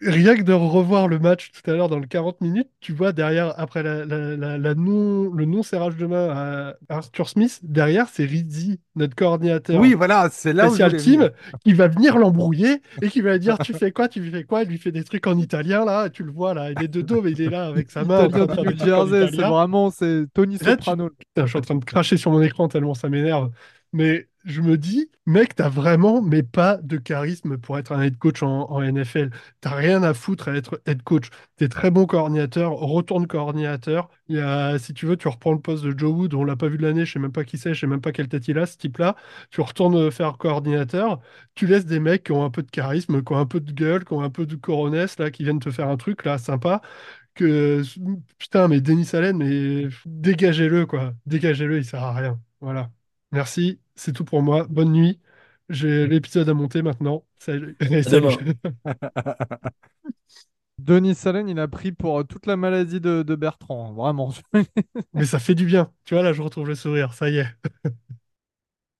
Rien que de revoir le match tout à l'heure dans le 40 minutes, tu vois derrière, après la, la- la- la non, le non-serrage de main à Arthur Smith, derrière c'est Rizzi, notre coordinateur Oui, voilà, c'est là où spécial voulais team, qui va venir l'embrouiller et qui va dire Tu fais quoi Tu fais quoi? Il lui fait des trucs en italien là, tu le vois là, il est de dos, mais il est là avec sa main Italien du Jersey, c'est vraiment, c'est Tony Là, tu- Soprano. Putain, je suis en train de cracher sur mon écran tellement ça m'énerve. Mais je me dis, mec, t'as vraiment, mais pas de charisme pour être un head coach en, NFL. T'as rien à foutre à être head coach. T'es très bon coordinateur, retourne coordinateur. Il y a, si tu veux, tu reprends le poste de Joe Wood, on l'a pas vu de l'année, je sais même pas qui c'est, je sais même pas quelle tête il a, ce type-là. Tu retournes faire coordinateur, tu laisses des mecs qui ont un peu de charisme, qui ont un peu de gueule, qui ont un peu de coronesse, là, qui viennent te faire un truc, là, sympa que putain, mais Denis Allen, mais dégagez-le, quoi. Dégagez-le, il sert à rien. Voilà. Merci, c'est tout pour moi. Bonne nuit. J'ai l'épisode à monter maintenant. Salut. Salut. Denis Salen, il a pris pour euh, toute la maladie de, de Bertrand, hein, vraiment. Mais ça fait du bien. Tu vois, là, je retrouve le sourire. Ça y est.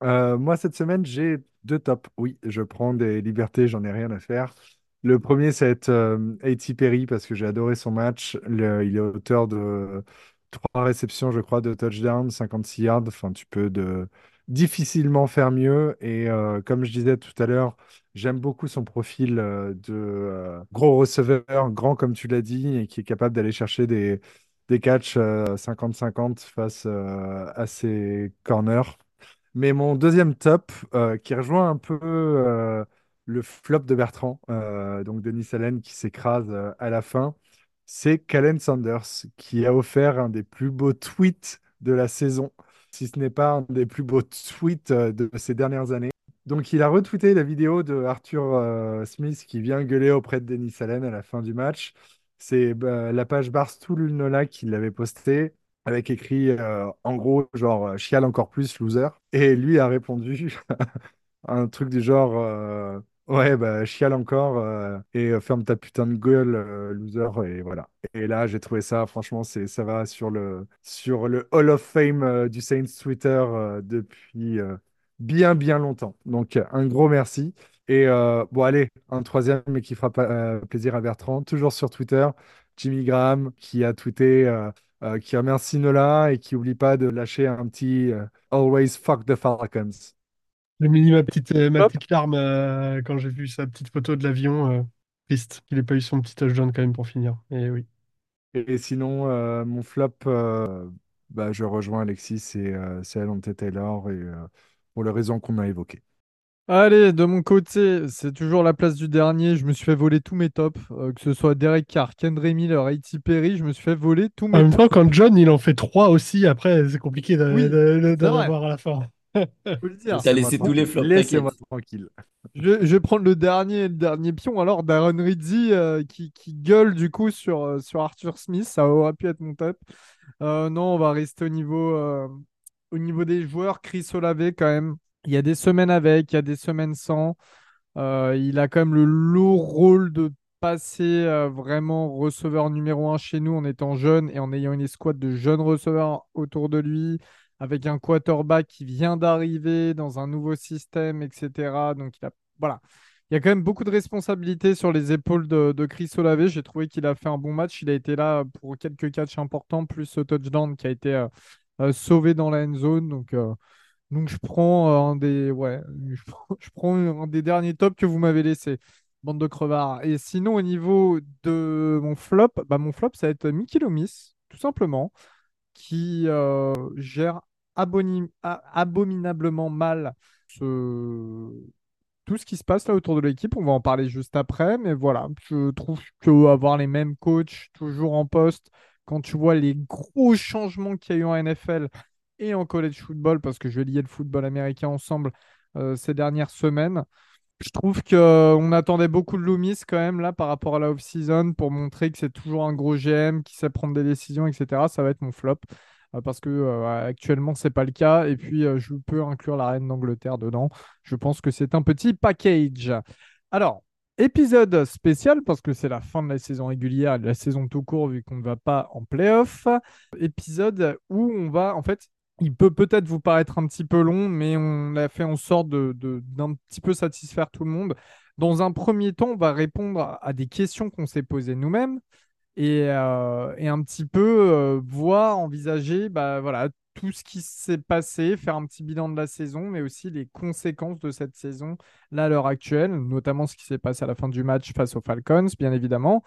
Euh, moi, cette semaine, j'ai deux tops. Oui, je prends des libertés, j'en ai rien à faire. Le premier, ça va être euh, A.T. Perry parce que j'ai adoré son match. Le- il est auteur de trois réceptions, je crois, de touchdown, 56 yards. Enfin, tu peux de... difficilement faire mieux. Et euh, comme je disais tout à l'heure, j'aime beaucoup son profil euh, de euh, gros receveur, grand comme tu l'as dit, et qui est capable d'aller chercher des, des catchs euh, 50-50 face à ses corners. Mais mon deuxième top, qui rejoint un peu le flop de Bertrand, donc Denis Allen qui s'écrase à la fin, c'est Callen Sanders qui a offert un des plus beaux tweets de la saison, si ce n'est pas un des plus beaux tweets euh, de ces dernières années. Donc il a retweeté la vidéo de Arthur euh, Smith qui vient gueuler auprès de Denis Allen à la fin du match. C'est bah, la page Barstool Nola qui l'avait posté avec écrit euh, en gros genre chiale encore plus loser et lui a répondu un truc du genre ouais bah chiale encore euh, et euh, ferme ta putain de gueule euh, loser et voilà. Et là j'ai trouvé ça franchement c'est ça va sur le sur le Hall of Fame du Saints Twitter depuis bien bien longtemps. Donc un gros merci. Et bon allez un troisième mais qui fera pas, plaisir à Bertrand toujours sur Twitter. Jimmy Graham qui a tweeté qui remercie Nola et qui oublie pas de lâcher un petit Always fuck the Falcons. J'ai mis ma petite, euh, ma petite larme euh, quand j'ai vu sa petite photo de l'avion. euh, triste qu'il n'ait pas eu son petit touchdown quand même pour finir. Et oui. Et, sinon, euh, mon flop, euh, bah, je rejoins Alexis, c'est euh, c'est Alonte Taylor et, euh, pour les raisons qu'on a évoquées. Allez, de mon côté, c'est toujours la place du dernier. Je me suis fait voler tous mes tops, euh, que ce soit Derek Carr, Kendry Miller, A.T. Perry. Je me suis fait voler tous En mes même tops. temps, quand John il en fait trois aussi, après c'est compliqué de- Oui, de- de- c'est d'en vrai. avoir à la fin. Faut le dire. T'as laissé tous les flops, Laissez-moi tranquille. Je, je vais prendre le dernier, le dernier pion alors d'Aaron Rizzi euh, qui, qui gueule du coup sur, euh, sur Arthur Smith. Ça aurait pu être mon top. Euh, non, on va rester au niveau, euh, au niveau des joueurs, Chris Olave, quand même, il y a des semaines avec, il y a des semaines sans. Il a quand même le lourd rôle de passer vraiment receveur numéro un chez nous en étant jeune et en ayant une escouade de jeunes receveurs autour de lui, avec un quarterback qui vient d'arriver dans un nouveau système, etc. Donc il voilà. Il y a quand même beaucoup de responsabilités sur les épaules de, Chris Olave. J'ai trouvé qu'il a fait un bon match. Il a été là pour quelques catchs importants, plus ce touchdown qui a été euh, sauvé dans la end zone. Donc, donc je prends euh, un des ouais, je prends, un des derniers tops que vous m'avez laissé, bande de crevards. Et sinon au niveau de mon flop, bah mon flop ça va être Mickey Lomis, tout simplement, qui euh, gère abominablement mal ce... tout ce qui se passe là autour de l'équipe. On va en parler juste après, mais voilà, je trouve que avoir les mêmes coachs toujours en poste, quand tu vois les gros changements qu'il y a eu en NFL et en college football, parce que je vais lier le football américain ensemble euh, ces dernières semaines. Je trouve qu'on euh, attendait beaucoup de Loomis quand même là par rapport à la off-season pour montrer que c'est toujours un gros GM qui sait prendre des décisions, etc. Ça va être mon flop parce que actuellement c'est pas le cas. Et puis je peux inclure la reine d'Angleterre dedans. Je pense que c'est un petit package. Alors, épisode spécial parce que c'est la fin de la saison régulière, de la saison tout court vu qu'on ne va pas en playoff. Épisode où on va en fait il peut peut-être vous paraître un petit peu long, mais on a fait en sorte de, d'un petit peu satisfaire tout le monde. Dans un premier temps, on va répondre à des questions qu'on s'est posées nous-mêmes et, euh, un petit peu euh, voir, envisager bah, voilà, tout ce qui s'est passé, faire un petit bilan de la saison, mais aussi les conséquences de cette saison là à l'heure actuelle, notamment ce qui s'est passé à la fin du match face aux Falcons, bien évidemment.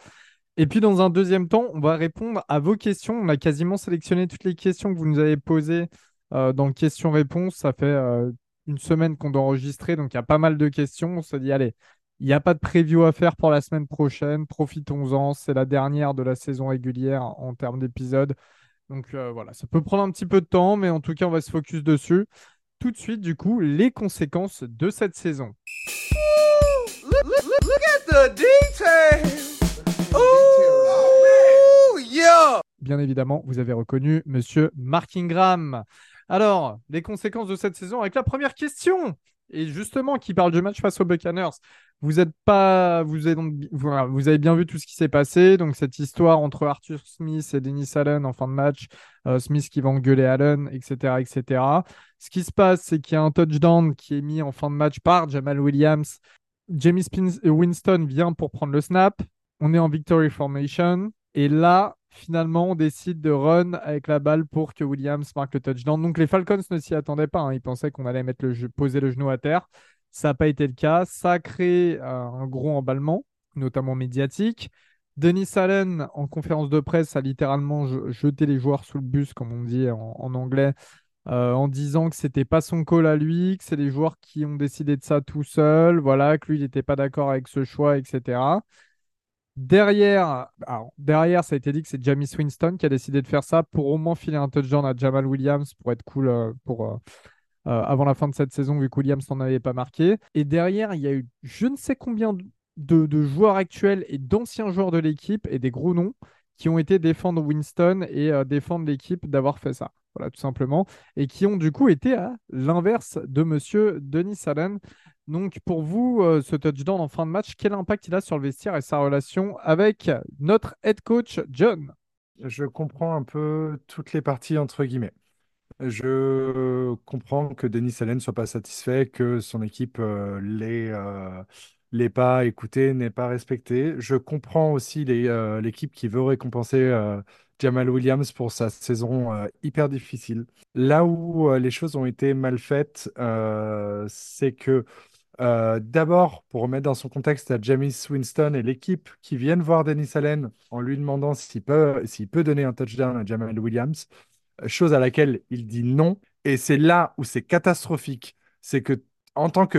Et puis dans un deuxième temps, on va répondre à vos questions. On a quasiment sélectionné toutes les questions que vous nous avez posées euh, dans questions-réponses. Ça fait une semaine qu'on doit enregistrer, donc il y a pas mal de questions. On se dit, allez, il n'y a pas de preview à faire pour la semaine prochaine. Profitons-en. C'est la dernière de la saison régulière en termes d'épisodes. Donc euh, voilà, ça peut prendre un petit peu de temps, mais en tout cas, on va se focus dessus. Tout de suite, du coup, les conséquences de cette saison. Look, at the Bien évidemment, vous avez reconnu Monsieur Mark Ingram. Alors, les conséquences de cette saison avec la première question. Et justement, qui parle du match face aux Buccaneers. Vous êtes pas, vous avez, vous avez bien vu tout ce qui s'est passé. Donc cette histoire entre Arthur Smith et Dennis Allen en fin de match, euh, Smith qui va engueuler Allen, etc., etc. Ce qui se passe, c'est qu'il y a un touchdown qui est mis en fin de match par Jamal Williams. Jamie Winston vient pour prendre le snap on est en victory formation. Et là, finalement, on décide de run avec la balle pour que Williams marque le touchdown. Donc les Falcons ne s'y attendaient pas. Hein. Ils pensaient qu'on allait mettre le poser le genou à terre. Ça n'a pas été le cas. Ça a créé euh, un gros emballement, notamment médiatique. Denis Allen, en conférence de presse, a littéralement jeté les joueurs sous le bus, comme on dit en, anglais, euh, en disant que c'était pas son call à lui, que c'est les joueurs qui ont décidé de ça tout seul, voilà, que lui, il n'était pas d'accord avec ce choix, etc. Derrière, derrière, ça a été dit que c'est Jamie Winston qui a décidé de faire ça pour au moins filer un touchdown à Jamal Williams pour être cool euh, pour, euh, euh, avant la fin de cette saison, vu que Williams n'en avait pas marqué. Et derrière, il y a eu je ne sais combien de, joueurs actuels et d'anciens joueurs de l'équipe et des gros noms qui ont été défendre Winston et défendre l'équipe d'avoir fait ça. Voilà, tout simplement. Et qui ont du coup été à l'inverse de monsieur Denis Allen. Donc pour vous, euh, ce touchdown en fin de match, quel impact il a sur le vestiaire et sa relation avec notre head coach John? Je comprends un peu toutes les parties entre guillemets. Je comprends que Denis Allen ne soit pas satisfait, que son équipe euh, l'ait euh, pas écouté, n'ait pas respecté. Je comprends aussi l'équipe qui veut récompenser Jamal Williams pour sa saison hyper difficile. Là où les choses ont été mal faites, c'est que euh, d'abord, pour remettre dans son contexte à James Winston et l'équipe qui viennent voir Dennis Allen en lui demandant s'il peut, peut donner un touchdown à Jamal Williams, chose à laquelle il dit non. Et c'est là où c'est catastrophique. C'est que euh, en tant que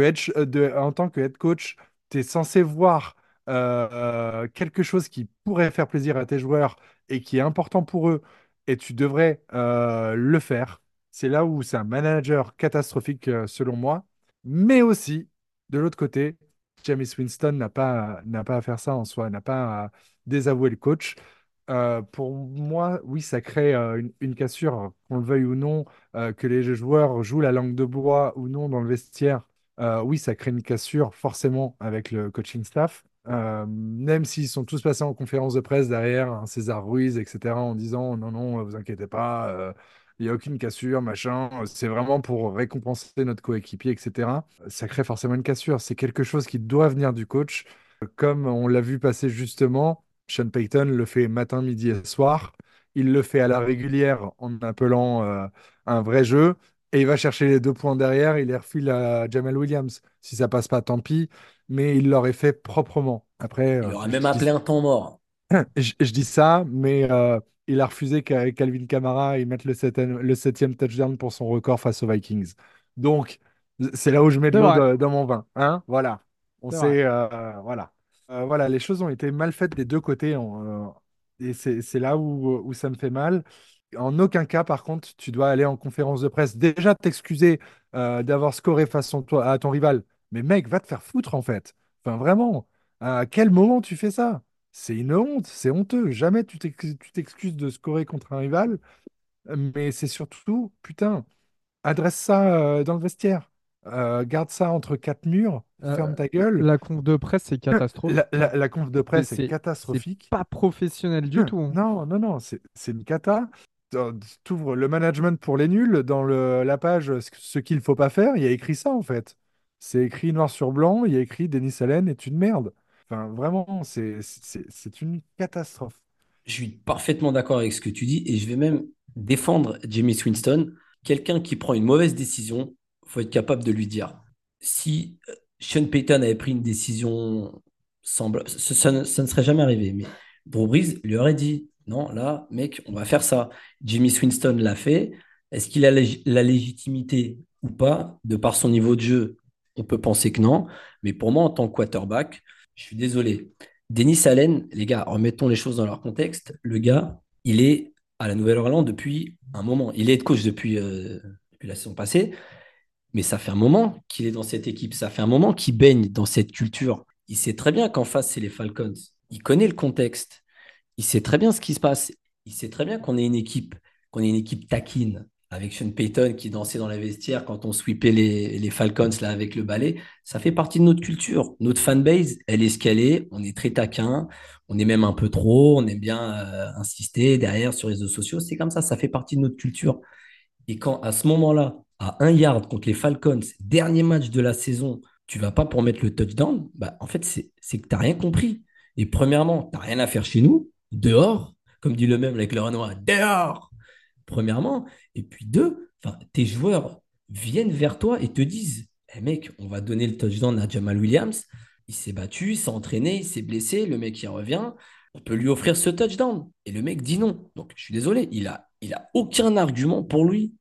head coach, tu es censé voir euh, quelque chose qui pourrait faire plaisir à tes joueurs et qui est important pour eux, et tu devrais le faire. C'est là où c'est un manager catastrophique selon moi, mais aussi de l'autre côté, James Winston n'a pas, à faire ça en soi, n'a pas à désavouer le coach. Euh, pour moi, oui, ça crée euh, une, cassure, qu'on le veuille ou non, euh, que les joueurs jouent la langue de bois ou non dans le vestiaire. Euh, oui, ça crée une cassure forcément avec le coaching staff. Euh, même s'ils sont tous passés en conférence de presse derrière, hein, César Ruiz, etc., en disant non, non, vous inquiétez pas, euh, il n'y a aucune cassure, machin, c'est vraiment pour récompenser notre coéquipier, etc. Ça crée forcément une cassure. C'est quelque chose qui doit venir du coach. Comme on l'a vu passer justement, Sean Payton le fait matin, midi et soir. Il le fait à la régulière en appelant euh, un vrai jeu. Et il va chercher les deux points derrière, il les refile à Jamal Williams. Si ça passe pas, tant pis. Mais il l'aurait fait proprement. Après, Il euh, aurait même dis, appelé un temps mort. je, je dis ça, mais euh, il a refusé qu'avec Calvin Kamara, il mette le septième, le septième touchdown pour son record face aux Vikings. Donc, c'est là où je mets de l'eau dans mon vin. Hein voilà. On sait, euh, voilà. Euh, voilà, les choses ont été mal faites des deux côtés. euh, et c'est c'est là où, où ça me fait mal. En aucun cas, par contre, tu dois aller en conférence de presse. Déjà, t'excuser euh, d'avoir scoré face à ton, à ton rival. Mais mec, va te faire foutre, en fait. Enfin, vraiment. À quel moment tu fais ça? C'est une honte, c'est honteux. Jamais tu t'ex- tu t'excuses de scorer contre un rival. Mais c'est surtout, putain, adresse ça euh, dans le vestiaire. Euh, garde ça entre quatre murs. Ferme ta gueule. la conf de presse, c'est catastrophique. La, la- la conf de presse est c'est- c'est catastrophique. pas professionnel du tout. hein. Non, non, non, c'est c'est une cata. Tu ouvres le management pour les nuls dans le- la page ce qu'il faut pas faire, il y a écrit ça en fait. C'est écrit noir sur blanc, il y a écrit Denis Allen est une merde. Enfin, vraiment, c'est une catastrophe. Je suis parfaitement d'accord avec ce que tu dis et je vais même défendre Jamie Winston. Quelqu'un qui prend une mauvaise décision, faut être capable de lui dire. Si euh, Sean Payton avait pris une décision semblable, ça, ne ça ne serait jamais arrivé. Mais Drew lui aurait dit, non, là, mec, on va faire ça. Jamie Winston l'a fait. Est-ce qu'il a la, légitimité ou pas? De par son niveau de jeu, on peut penser que non. Mais pour moi, en tant que quarterback, je suis désolé. Denis Allen, les gars, remettons les choses dans leur contexte. Le gars, il est à la Nouvelle-Orléans depuis un moment. Il est head coach euh, depuis la saison passée, mais ça fait un moment qu'il est dans cette équipe. Ça fait un moment qu'il baigne dans cette culture. Il sait très bien qu'en face, c'est les Falcons. Il connaît le contexte. Il sait très bien ce qui se passe. Il sait très bien qu'on est une équipe, qu'on est une équipe taquine avec Sean Payton qui dansait dans la vestiaire quand on sweepait les, Falcons là avec le balai. Ça fait partie de notre culture. Notre fanbase, elle est ce qu'elle est. On est très taquin. On est même un peu trop. On aime bien euh, insister derrière sur les réseaux sociaux. C'est comme ça. Ça fait partie de notre culture. Et quand à ce moment-là, à un yard contre les Falcons, dernier match de la saison, tu vas pas pour mettre le touchdown, bah, en fait, c'est que tu n'as rien compris. Et premièrement, tu n'as rien à faire chez nous, dehors, comme dit le même avec le Renoir, dehors, premièrement. Et puis deux, tes joueurs viennent vers toi et te disent, Eh mec, on va donner le touchdown à Jamal Williams. Il s'est battu, il s'est entraîné, il s'est blessé, le mec il revient. On peut lui offrir ce touchdown. Et le mec dit non. Donc je suis désolé, il a, il a aucun argument pour lui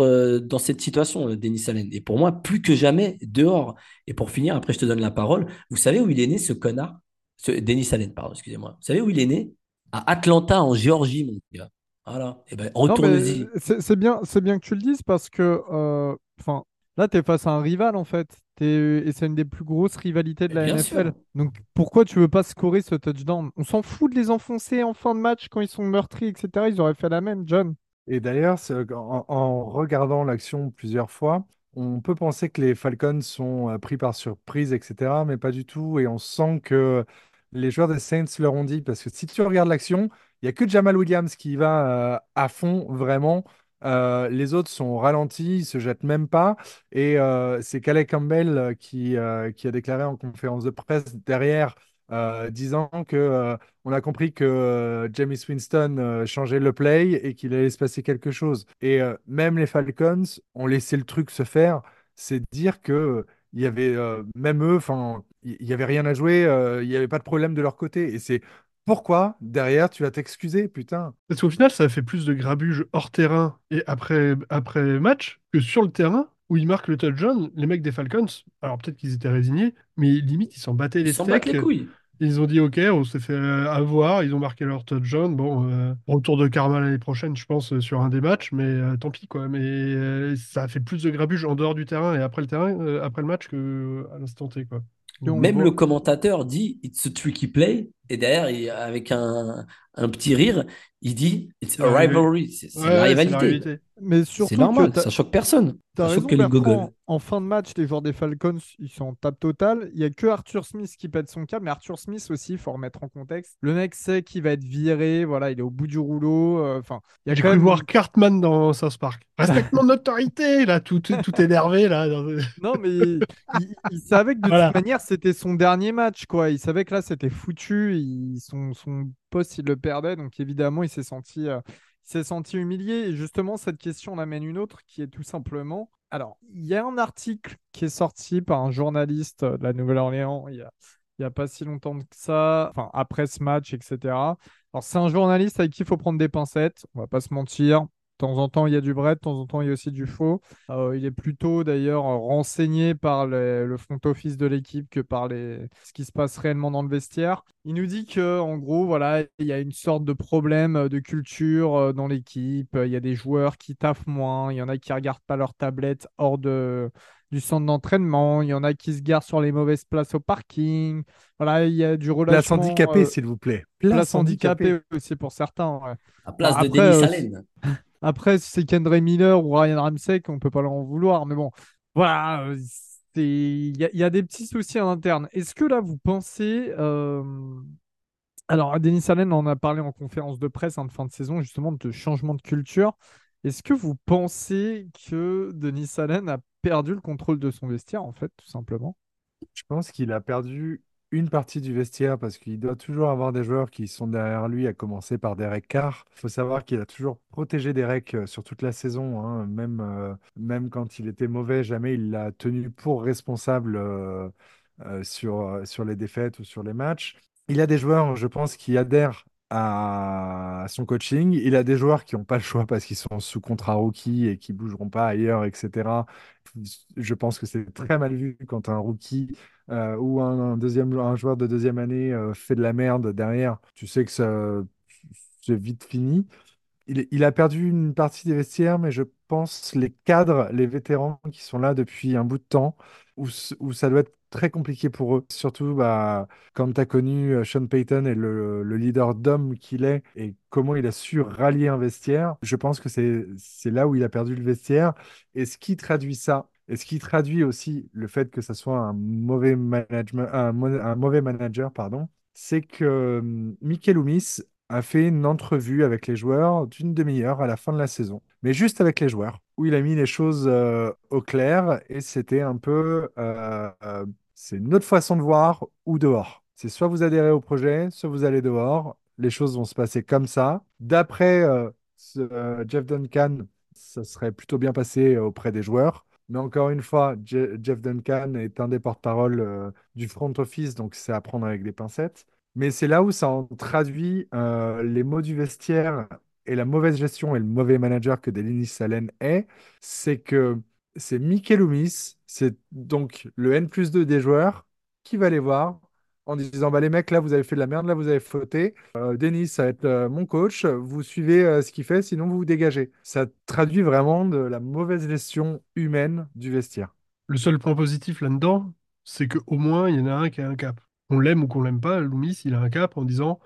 euh, dans cette situation, euh, Denis Allen. Et pour moi, plus que jamais, dehors. Et pour finir, après je te donne la parole. Vous savez où il est né, ce connard? Ce, Denis Allen, pardon, excusez-moi. Vous savez où il est né? À Atlanta, en Géorgie, mon gars. Voilà. Et ben, Non, mais retourne-y. c'est bien, c'est bien que tu le dises parce que euh, enfin, là, tu es face à un rival en fait. T'es- Et c'est une des plus grosses rivalités de la bien NFL. sûr. Donc pourquoi tu veux pas scorer ce touchdown? On s'en fout de les enfoncer en fin de match quand ils sont meurtris, etc. Ils auraient fait la même, John. Et d'ailleurs, en regardant l'action plusieurs fois, on peut penser que les Falcons sont euh, pris par surprise, etc., mais pas du tout. Et on sent que les joueurs des Saints leur ont dit, parce que si tu regardes l'action, il n'y a que Jamal Williams qui va euh, à fond, vraiment. Euh, les autres sont ralentis, ils se jettent même pas. Et euh, c'est Calais Campbell qui, a déclaré en conférence de presse derrière, disant que on a compris que James Winston changeait le play et qu'il allait se passer quelque chose. Et même les Falcons ont laissé le truc se faire. C'est dire que il y avait même eux, il il y avait rien à jouer, euh, il n'y avait pas de problème de leur côté. Et c'est pourquoi derrière tu vas t'excuser, putain. Parce qu'au final, ça a fait plus de grabuge hors terrain et après, après match que sur le terrain où ils marquent le touchdown. Les mecs des Falcons, alors peut-être qu'ils étaient résignés, mais limite, ils s'en battaient Ils les s'en battent steaks. les couilles. Ils ont dit, OK, on s'est fait euh, avoir, ils ont marqué leur touchdown. Bon, euh, retour de karma l'année prochaine, je pense, euh, sur un des matchs, mais euh, tant pis, quoi. Mais euh, ça a fait plus de grabuge en dehors du terrain et après le terrain, euh, après le match que euh, à l'instant T, quoi. Même le commentateur dit It's a tricky play Et derrière, il- avec un, un petit rire, il dit It's C'est a rivalry. C'est c'est Ouais, c'est rivalité. Mais C'est surtout que normal, ça choque personne. Ça raison, choque que les Bertrand. gogoles. En fin de match, les joueurs des Falcons, ils sont en tape totale. Il y a que Arthur Smith qui pète son câble, mais Arthur Smith aussi, il faut remettre en contexte. Le mec sait qu'il va être viré, voilà, il est au bout du rouleau. euh, Enfin, il y a quand cru même. voir Cartman dans South Park. Respecte mon autorité, là, tout, tout, tout énervé, là. Non, mais il, il- il savait que de Voilà. toute manière, c'était son dernier match, quoi. Il savait que là, c'était foutu. Son, poste, il le perdait. Donc, évidemment, il s'est senti, euh, humilié. Et justement, cette question amène une autre qui est tout simplement. Alors, il y a un article qui est sorti par un journaliste de la Nouvelle-Orléans il y a, a pas si longtemps que ça, enfin, après ce match, etc. Alors, c'est un journaliste avec qui il faut prendre des pincettes. On va pas se mentir. De temps en temps, il y a du vrai, de temps en temps, il y a aussi du faux. Euh, il est plutôt d'ailleurs renseigné par les- le front office de l'équipe que par les... ce qui se passe réellement dans le vestiaire. Il nous dit que, en gros, voilà, il y a une sorte de problème euh, de culture euh, dans l'équipe. Il y a des joueurs qui taffent moins. Il y en a qui regardent pas leur tablette hors de du centre d'entraînement. Il y en a qui se garent sur les mauvaises places au parking. Voilà, il y a du Place relâchement. handicapée, euh, s'il vous plaît. place handicapée aussi pour certains. ouais. À place Bon, de Denis Allen. Après, c'est Kendra Miller ou Ryan Ramsey, on peut pas leur en vouloir. Mais bon, voilà, euh, il y, a- des petits soucis en interne. Est-ce que là, vous pensez. euh, Alors, Denis Allen en a parlé en conférence de presse en fin de saison, justement, de changement de culture. Est-ce que vous pensez que Denis Allen a perdu le contrôle de son vestiaire, en fait, tout simplement? Je pense qu'il a perdu une partie du vestiaire parce qu'il doit toujours avoir des joueurs qui sont derrière lui, à commencer par Derek Carr. Il faut savoir qu'il a toujours protégé Derek euh, sur toute la saison, hein. Même, euh, même quand il était mauvais, jamais il l'a tenu pour responsable euh, sur, sur les défaites ou sur les matchs. Il a des joueurs, je pense, qui adhèrent à son coaching. Il a des joueurs qui n'ont pas le choix parce qu'ils sont sous contrat rookie et qui bougeront pas ailleurs, etc. Je pense que c'est très mal vu quand un rookie euh, ou un, deuxième, un joueur de deuxième année euh, fait de la merde derrière. Tu sais que ça, c'est vite fini. Il, a perdu une partie des vestiaires, mais je pense les cadres, les vétérans qui sont là depuis un bout de temps, où, où ça doit être très compliqué pour eux. Surtout bah, quand tu as connu euh, Sean Payton et le, le leader d'homme qu'il est et comment il a su rallier un vestiaire, je pense que c'est là où il a perdu le vestiaire. Et ce qui traduit ça, et ce qui traduit aussi le fait que ça soit un mauvais management, un, mauvais manager, pardon, c'est que hum, Mikel Loomis a fait une entrevue avec les joueurs d'une demi-heure à la fin de la saison, mais juste avec les joueurs, où il a mis les choses au clair et c'était un peu, euh, euh, c'est notre façon de voir ou dehors. C'est soit vous adhérez au projet, soit vous allez dehors. Les choses vont se passer comme ça. D'après euh, Jeff Duncan, ça serait plutôt bien passé auprès des joueurs. Mais encore une fois, Je- Jeff Duncan est un des porte-parole euh, du front office, donc c'est à prendre avec des pincettes. Mais c'est là où ça en traduit euh, les mots du vestiaire et la mauvaise gestion et le mauvais manager que Denis Salen est, c'est que c'est Mikel Loomis, c'est donc le N plus 2 des joueurs. Qui va les voir? En disant bah, les mecs, là vous avez fait de la merde, là vous avez fauté. Euh, Denis, ça va être euh, mon coach, vous suivez euh, ce qu'il fait, sinon vous vous dégagez. Ça traduit vraiment de la mauvaise gestion humaine du vestiaire. Le seul point positif là-dedans, c'est qu'au moins, il y en a un qui a un cap. On l'aime ou qu'on l'aime pas, Loomis, il a un cap en disant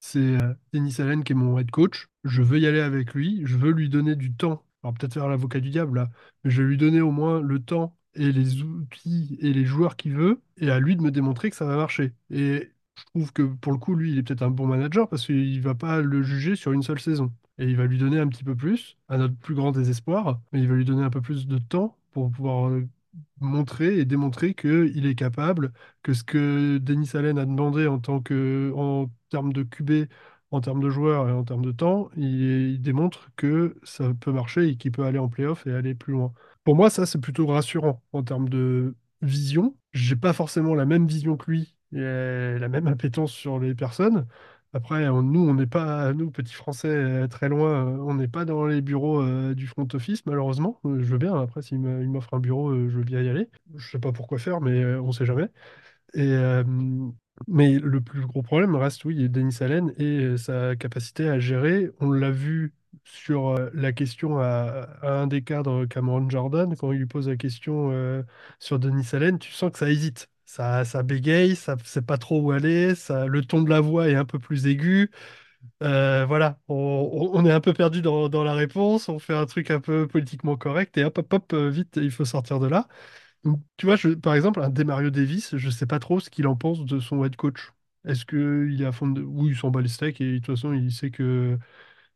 c'est euh, Denis Allen qui est mon head coach, je veux y aller avec lui, je veux lui donner du temps. Alors peut-être faire l'avocat du diable là, mais je vais lui donner au moins le temps et les outils et les joueurs qu'il veut, et à lui de me démontrer que ça va marcher. Et je trouve que pour le coup, lui, il est peut-être un bon manager parce qu'il va pas le juger sur une seule saison. Et il va lui donner un petit peu plus, à notre plus grand désespoir, mais il va lui donner un peu plus de temps pour pouvoir euh, montrer et démontrer qu'il est capable, que ce que Denis Allen a demandé en tant que, en termes de QB, en termes de joueurs et en termes de temps, il, il démontre que ça peut marcher et qu'il peut aller en playoff et aller plus loin. Pour moi, ça, c'est plutôt rassurant en termes de vision. J'ai pas forcément la même vision que lui et la même appétence sur les personnes. Après, nous, on n'est pas, nous, petits Français, euh, très loin, euh, on n'est pas dans les bureaux euh, du front office, malheureusement. Euh, Je veux bien, après, s'il m'offre un bureau, euh, je veux bien y aller. Je sais pas pourquoi faire, mais euh, on sait jamais. Euh, mais le plus gros problème reste, oui, Denis Allen et euh, sa capacité à gérer. On l'a vu sur euh, la question à, un des cadres, Cameron Jordan, quand il lui pose la question euh, sur Denis Allen, tu sens que ça hésite. ça, ça bégaye, ça sait pas trop où aller, ça, le ton de la voix est un peu plus aigu. Euh, voilà, on, on- est un peu perdu dans, dans la réponse, on fait un truc un peu politiquement correct et hop, hop, hop, vite, il faut sortir de là. Tu vois, par exemple, un Demario Davis, je sais pas trop ce qu'il en pense de son head coach. Est-ce qu'il est à fond de... Oui, il s'en bat les steaks et de toute façon, il sait que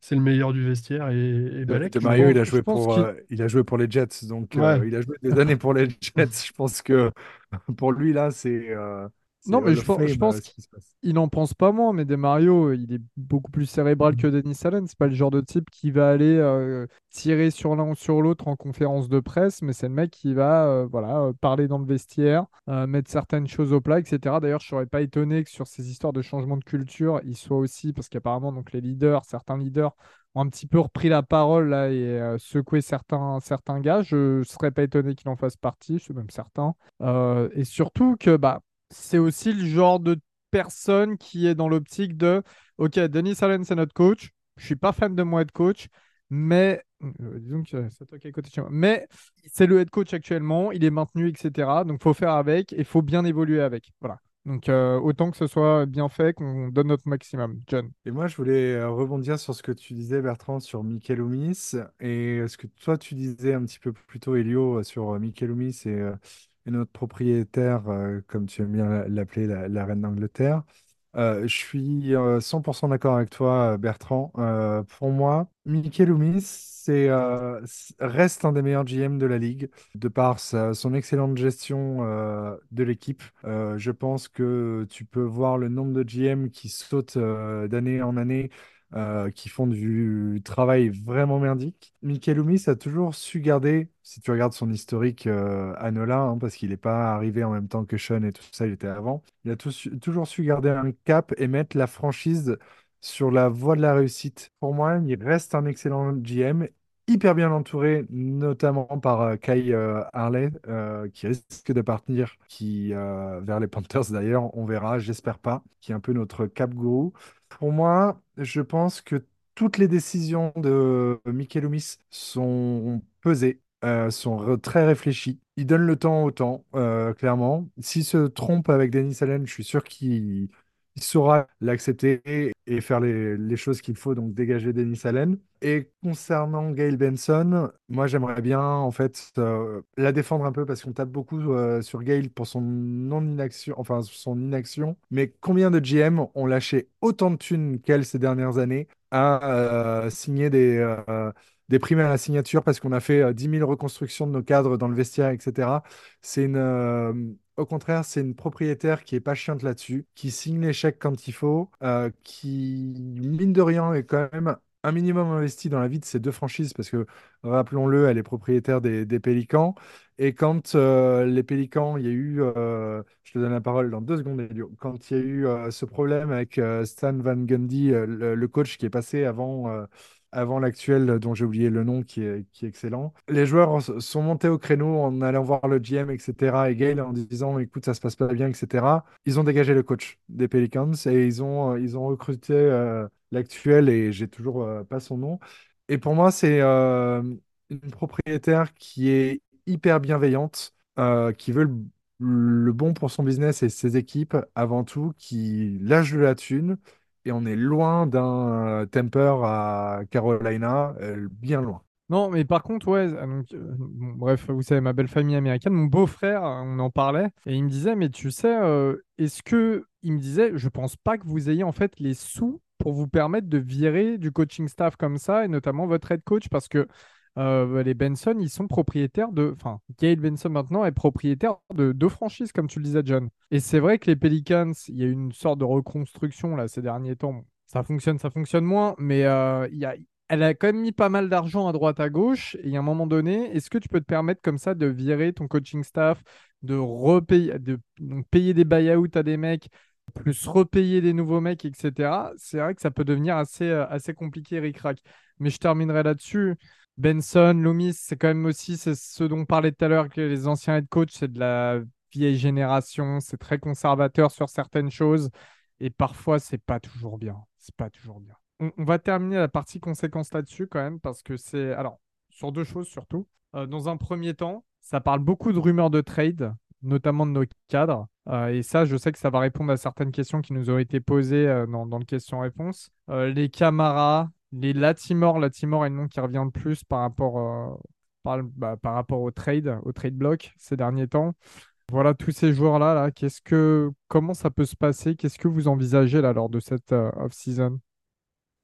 c'est le meilleur du vestiaire et, et De, Balek. de Mario, il a joué pour, euh, il a joué pour les Jets, donc Ouais. euh, il a joué des années pour les Jets. Je pense que pour lui là, c'est euh, c'est Non, mais je pense, je euh, qu'il n'en pense pas moins, mais Demario, il est beaucoup plus cérébral que Denis Allen. C'est pas le genre de type qui va aller euh, tirer sur l'un ou sur l'autre en conférence de presse, mais c'est le mec qui va euh, voilà, euh, parler dans le vestiaire, euh, mettre certaines choses au plat, etc. D'ailleurs, je serais pas étonné que sur ces histoires de changement de culture, il soit aussi, parce qu'apparemment, donc les leaders, certains leaders ont un petit peu repris la parole là et euh, secoué certains, certains gars. Je serais pas étonné qu'il en fasse partie, je suis même certain. Euh, et surtout que bah, c'est aussi le genre de personne qui est dans l'optique de OK, Denis Allen, c'est notre coach. Je suis pas fan de mon head coach, mais euh, disons que c'est toi qui. Mais c'est le head coach actuellement, il est maintenu, etc. Donc faut faire avec et faut bien évoluer avec. Voilà. Donc euh, autant que ce soit bien fait, qu'on donne notre maximum. John. Et moi, je voulais euh, rebondir sur ce que tu disais, Bertrand, sur Mikel Oumis, et ce que toi, tu disais un petit peu plus tôt, Elio, sur Mikel Oumis et, et notre propriétaire, euh, comme tu aimes bien la- l'appeler, la, reine d'Angleterre. Euh, je suis euh, 100% d'accord avec toi, euh, Bertrand. Pour moi, euh, c- reste un des meilleurs GM de la ligue, de par son excellente gestion de l'équipe. Je pense que tu peux voir le nombre de GM qui sautent d'année en année, euh, qui font du travail vraiment merdique. Mikel Oumis a toujours su garder, si tu regardes son historique euh, à Nola, hein, parce qu'il n'est pas arrivé en même temps que Sean et tout ça, il était avant, il a toujours su garder un cap et mettre la franchise sur la voie de la réussite. Pour moi, il reste un excellent GM, hyper bien entouré, notamment par euh, Kai euh, Harley, euh, qui risque de partir qui, vers les Panthers d'ailleurs, on verra, j'espère pas, qui est un peu notre cap gourou. Pour moi, je pense que toutes les décisions de Mikel Loomis sont pesées, euh, sont très réfléchies. Il donne le temps au temps, euh, clairement. S'il se trompe avec Dennis Allen, je suis sûr qu'il il saura l'accepter et faire les, choses qu'il faut, donc dégager Dennis Allen. Et concernant Gail Benson, moi j'aimerais bien en fait euh, la défendre un peu parce qu'on tape beaucoup euh, sur Gail pour son non-inaction, enfin son inaction. Mais combien de GM ont lâché autant de thunes qu'elle ces dernières années à euh, signer des, des primes à la signature? Parce qu'on a fait euh, 10 000 reconstructions de nos cadres dans le vestiaire, etc. C'est une, au contraire, c'est une propriétaire qui est pas chiante là-dessus, qui signe les chèques quand il faut, euh, qui, mine de rien, est quand même un minimum investi dans la vie de ces deux franchises, parce que, rappelons-le, elle est propriétaire des, des Pélicans. Et quand euh, les Pélicans, il y a eu, euh, je te donne la parole dans deux secondes, Elio, quand il y a eu ce problème avec Stan Van Gundy, le, coach qui est passé avant, avant l'actuel, dont j'ai oublié le nom, qui est, excellent. Les joueurs sont montés au créneau en allant voir le GM, etc. Et Gale en disant, écoute, ça se passe pas bien, etc. Ils ont dégagé le coach des Pelicans et ils ont, euh, ils ont recruté euh, l'actuel, et j'ai toujours euh, pas son nom. Et pour moi, c'est euh, une propriétaire qui est hyper bienveillante, euh, qui veut le, le bon pour son business et ses équipes avant tout, qui lâche de la thune. Et on est loin d'un euh, Temper à Carolina, euh, bien loin. Non, mais par contre, ouais, donc, euh, bref, vous savez, ma belle famille américaine, mon beau-frère, on en parlait, et il me disait, mais tu sais, est-ce que, il me disait, je pense pas que vous ayez en fait les sous pour vous permettre de virer du coaching staff comme ça, et notamment votre head coach, parce que euh, les Benson, ils sont propriétaires de, enfin, Gail Benson maintenant est propriétaire de deux franchises, comme tu le disais, John. Et c'est vrai que les Pelicans, il y a eu une sorte de reconstruction là ces derniers temps. Ça fonctionne, ça fonctionne moins, mais euh, y a, elle a quand même mis pas mal d'argent à droite à gauche. Et à un moment donné, est-ce que tu peux te permettre comme ça de virer ton coaching staff, de repayer, de payer des buy-out à des mecs, plus repayer des nouveaux mecs, etc. C'est vrai que ça peut devenir assez, euh, assez compliqué, ric-rac. Mais je terminerai là-dessus. Benson, Loomis, c'est quand même aussi ce dont on parlait tout à l'heure, que les anciens head coach, c'est de la vieille génération, c'est très conservateur sur certaines choses. Et parfois, c'est pas toujours bien. C'est pas toujours bien on, va terminer la partie conséquences là-dessus quand même, parce que c'est. Alors, sur deux choses surtout. Euh, dans un premier temps, ça parle beaucoup de rumeurs de trade. notamment de nos cadres. Euh, et ça, je sais que ça va répondre à certaines questions qui nous ont été posées euh, dans, le question-réponse. Les Camara, les Latimore, Latimore est le nom qui revient le plus par rapport, euh, bah, par rapport au trade, au trade block ces derniers temps. Voilà, tous ces joueurs-là, là, qu'est-ce que, comment ça peut se passer? Qu'est-ce que vous envisagez là lors de cette euh, off-season?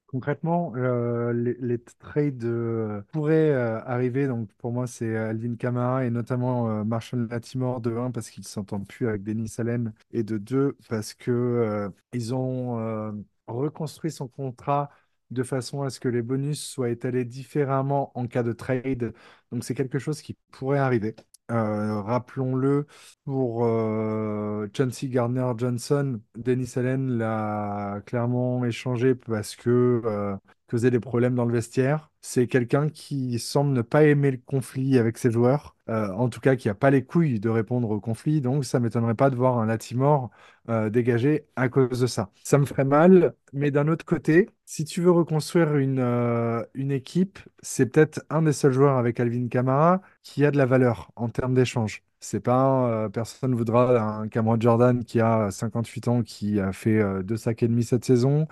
Concrètement, euh, les, trades pourraient arriver. Donc pour moi, c'est Alvin Kamara et notamment Marshall Latimore de 1 parce qu'ils s'entendent plus avec Denis Allen et de 2 parce que ils ont reconstruit son contrat de façon à ce que les bonus soient étalés différemment en cas de trade. Donc c'est quelque chose qui pourrait arriver. Euh, rappelons-le, pour euh, Chauncey Gardner-Johnson, Dennis Allen l'a clairement échangé parce que euh, causait des problèmes dans le vestiaire. C'est quelqu'un qui semble ne pas aimer le conflit avec ses joueurs, euh, en tout cas qui n'a pas les couilles de répondre au conflit. Donc ça m'étonnerait pas de voir un Latimore euh, dégagé à cause de ça. Ça me ferait mal, mais d'un autre côté, si tu veux reconstruire une, euh, une équipe, c'est peut-être un des seuls joueurs avec Alvin Kamara qui a de la valeur en termes d'échange. C'est pas, euh, personne ne voudra un Cameron Jordan qui a 58 ans, qui a fait euh, deux sacs et demi cette saison.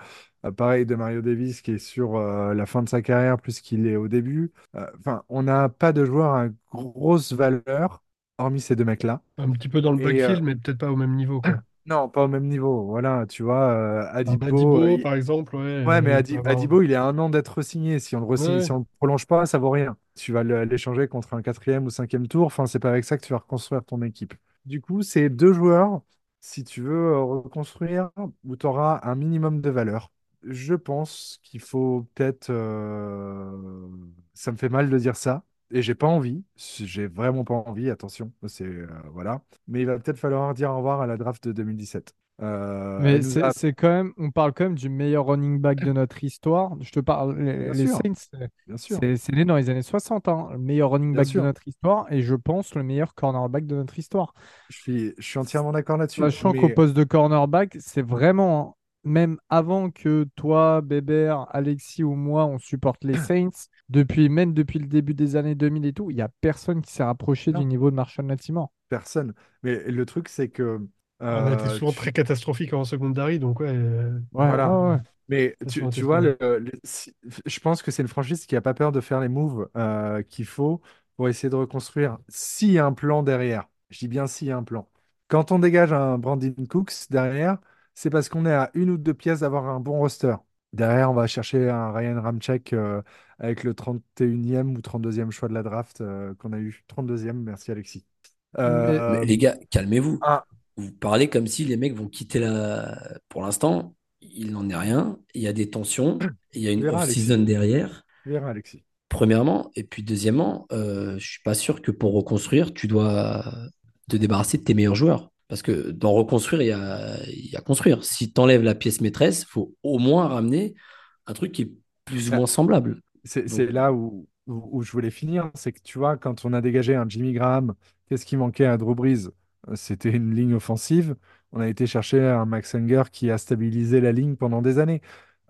Pareil de Mario Davis qui est sur la fin de sa carrière plus qu'il est au début. Enfin, on n'a pas de joueur à grosse valeur, hormis ces deux mecs-là. Un petit peu dans le euh, backfield, mais peut-être pas au même niveau, quoi. Non, pas au même niveau. Voilà, tu vois, euh, Adibo. Adibo, euh, il- par exemple, ouais. Ouais, mais Adi- avoir- Adibo, il est à un an d'être signé. Si on le re-signe- Ouais. si on le prolonge pas, ça vaut rien. Tu vas le- l'échanger contre un quatrième ou cinquième tour. Enfin, c'est pas avec ça que tu vas reconstruire ton équipe. Du coup, c'est deux joueurs, si tu veux euh, reconstruire, où tu auras un minimum de valeur. Je pense qu'il faut peut-être. euh, Ça me fait mal de dire ça. Et j'ai pas envie. J'ai vraiment pas envie, attention. C'est, euh, voilà. Mais il va peut-être falloir dire au revoir à la draft de 2017. Euh, Mais c'est a- quand même, on parle quand même du meilleur running back de notre histoire. Je te parle, les, les. Saints, c'est sûr. c'est- né dans les années 60, hein. Le meilleur running back de notre histoire et je pense le meilleur cornerback de notre histoire. Je suis, je suis entièrement d'accord là-dessus. Sachant qu'au poste de cornerback, c'est vraiment, même avant que toi, Bébert, Alexis ou moi, on supporte les Saints, depuis, même depuis le début des années 2000 et tout, il n'y a personne qui s'est rapproché Non. du niveau de Marshall Latimore. personne. Mais le truc, c'est que. On a été euh, souvent tu- très catastrophique en secondary, donc ouais. euh, Ouais, Voilà. ouais. Mais tu, vois, de- le- le- si- je pense que c'est une franchise qui n'a pas peur de faire les moves euh, qu'il faut pour essayer de reconstruire s'il y a un plan derrière. Je dis bien s'il y a un plan. Quand on dégage un Brandon Cooks derrière, c'est parce qu'on est à une ou deux pièces d'avoir un bon roster. Derrière, on va chercher un Ryan Ramczyk euh, avec le 31e ou 32e choix de la draft euh, qu'on a eu. 32e, merci Alexis. Euh, Mais les gars, calmez-vous. ah, Vous parlez comme si les mecs vont quitter la. Pour l'instant, il n'en est rien. Il y a des tensions. Il y a une off-season derrière. Alexis. Premièrement, et puis deuxièmement, je suis pas sûr que pour reconstruire, tu dois te débarrasser de tes meilleurs joueurs. Parce que dans reconstruire, il y a, il y a construire. Si tu enlèves la pièce maîtresse, il faut au moins ramener un truc qui est plus ou moins semblable. C'est là où, où, où je voulais finir. C'est que tu vois, quand on a dégagé un Jimmy Graham, qu'est-ce qui manquait à Drew Brees? C'était une ligne offensive. On a été chercher un Max Unger qui a stabilisé la ligne pendant des années.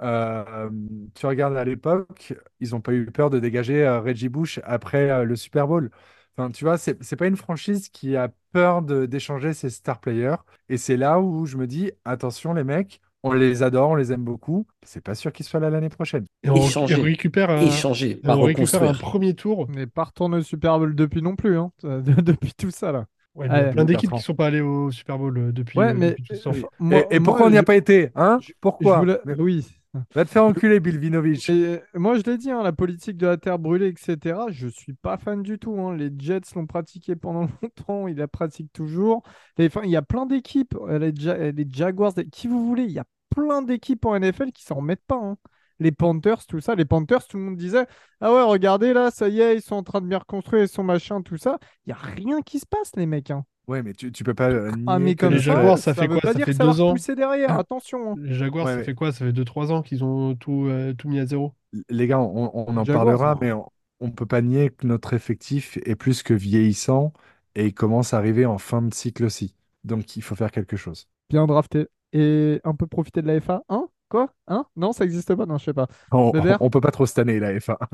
Euh, tu regardes à l'époque, ils n'ont pas eu peur de dégager euh, Reggie Bush après euh, le Super Bowl. Enfin, tu vois, c'est c'est pas une franchise qui a peur de- d'échanger ses star players. Et c'est là où je me dis, attention les mecs, on les adore, on les aime beaucoup. C'est pas sûr qu'ils soient là l'année prochaine. Et on, Échanger. et on récupère un, Échanger, et pas on récupère un reconstruire. premier tour. On n'est pas retourné au Super Bowl depuis non plus, hein, depuis tout ça là. Ouais, il y a Ouais. plein d'équipes Bertrand. qui sont pas allées au Super Bowl euh, depuis, Ouais, euh, mais depuis tout temps. euh, Et- pourquoi on n'y a je- pas été? Hein? je Pourquoi? voulais- Mais- Oui. Va te faire enculer, Bill Vinovich. Et moi, je l'ai dit, hein, la politique de la terre brûlée, etc., je suis pas fan du tout. hein. Les Jets l'ont pratiqué pendant longtemps, ils la pratiquent toujours. Il y a plein d'équipes, euh, les, Ja- les Jaguars, les- qui vous voulez, il y a plein d'équipes en NFL qui s'en remettent pas. hein. Les Panthers, tout ça. Les Panthers, tout le monde disait Ah ouais, regardez là, ça y est, ils sont en train de bien reconstruire, ils sont machin, tout ça. Il y a rien qui se passe, les mecs. Hein. Ouais, mais tu, tu peux pas euh, Ah, nier mais que comme les ça, Jaguars, ça fait veut quoi? pas Ça dire fait que ça va deux ans? repousser derrière, attention. hein. Les Jaguars, Ouais, ça mais- fait quoi? Ça fait 2-3 ans qu'ils ont tout, euh, tout mis à zéro. les gars, on, on en Jaguars, parlera, mais on, on peut pas nier que notre effectif est plus que vieillissant et il commence à arriver en fin de cycle aussi. Donc il faut faire quelque chose. Bien drafté. Et un peu profiter de la FA. Hein? Quoi? Hein? Non, ça existe pas? Non, je sais pas. On, Weber? on peut pas trop cette année, la FA.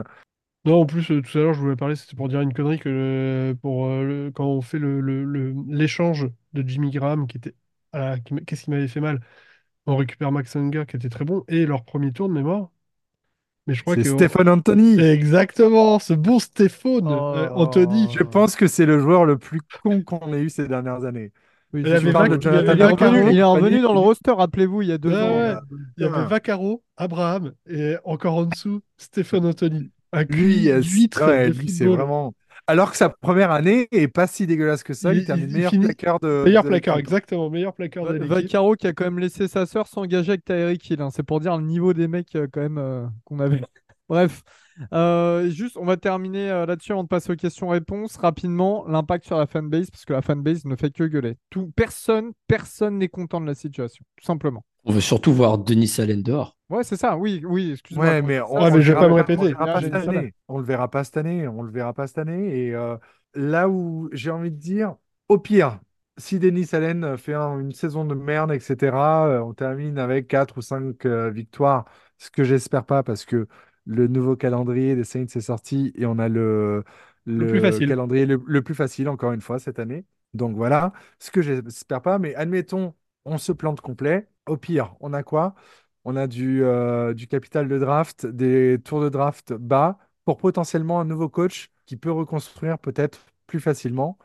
Non, en plus, euh, tout à l'heure, je voulais parler, c'était pour dire une connerie que euh, pour, euh, le- quand on fait le, le- le- l'échange de Jimmy Graham, qui était. ah, qui qu'est-ce qui m'avait fait mal? On récupère Max Unger, qui était très bon, et leur premier tour de mémoire. Mais je crois C'est que. Stephen Anthony. Exactement, ce bon Stéphane, euh, Anthony. Je pense que c'est le joueur le plus con qu'on ait eu ces dernières années. Oui, Il y c'est avait sûr. parle Vac- de il y avait Jonathan Il est Vaccaro. revenu, il est revenu dans le roster, rappelez-vous, il y a deux Ouais, ans. ouais. là. Il y avait Putain. Vaccaro, Abraham, et encore en dessous, Stéphane Anthony. Un Lui, QI d'huître ouais, de lui, c'est vraiment. Alors que sa première année est pas si dégueulasse que ça, il, Il- termine il- il meilleur finit- plaqueur de. Meilleur de placard, exactement, meilleur placard de. Vaccaro qui a quand même laissé sa sœur s'engager avec Tyreek Hill. hein. C'est pour dire le niveau des mecs euh, quand même euh, qu'on avait. Bref, Euh, juste, on va terminer euh, là-dessus avant de passer aux questions-réponses. Rapidement, l'impact sur la fanbase, parce que la fanbase ne fait que gueuler. Tout, personne, personne n'est content de la situation, tout simplement. On veut surtout voir Denis Allen dehors. Ouais, c'est ça. Oui, oui. Excuse-moi. Ouais, mais on, ça, Ouais, on mais le je vais pas me répéter. On le verra pas cette année. On le verra pas cette année. On le verra pas cette année. Et euh, là où j'ai envie de dire, au pire, si Denis Allen fait un- une saison de merde, etc., euh, on termine avec 4 ou 5 victoires, ce que j'espère pas parce que le nouveau calendrier des Saints est sorti et on a le, Le plus le facile. calendrier le, le plus facile, encore une fois, cette année. Donc voilà, ce que j'espère pas, mais admettons, on se plante complet. Au pire, on a quoi? On a du, euh, du capital de draft, des tours de draft bas pour potentiellement un nouveau coach qui peut reconstruire peut-être plus facilement.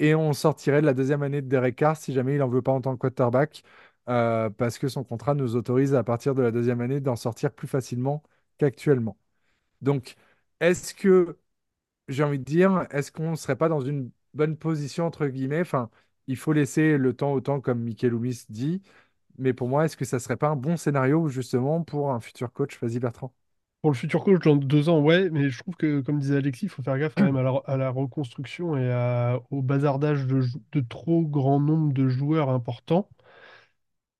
Et on sortirait de la deuxième année de Derek Carr si jamais il n'en veut pas en tant que quarterback, euh, parce que son contrat nous autorise à partir de la deuxième année d'en sortir plus facilement qu'actuellement. Donc, est-ce que, j'ai envie de dire, est-ce qu'on ne serait pas dans une bonne position, entre guillemets? Enfin, il faut laisser le temps au temps, comme Mikel Loomis dit. Mais pour moi, est-ce que ça serait pas un bon scénario, justement, pour un futur coach? Vas-y, Bertrand. Pour le futur coach dans deux ans, ouais, mais je trouve que, comme disait Alexis, il faut faire gaffe quand même à la, reconstruction et au bazardage de, trop grand nombre de joueurs importants,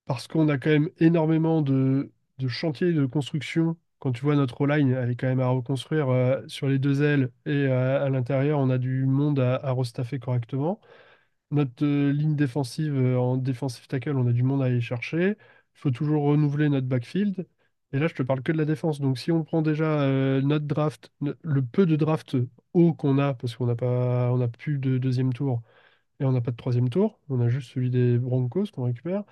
parce qu'on a quand même énormément de, chantiers de construction. Quand tu vois notre O-line, elle est quand même à reconstruire euh, sur les deux ailes et euh, à l'intérieur, on a du monde à restaffer correctement. Notre euh, ligne défensive, euh, en defensive tackle, on a du monde à aller chercher. Il faut toujours renouveler notre backfield. Et là, je te parle que de la défense. Donc, si on prend déjà euh, notre draft, le peu de draft haut qu'on a, parce qu'on n'a pas, on n'a plus de deuxième tour et on n'a pas de troisième tour, on a juste celui des Broncos qu'on récupère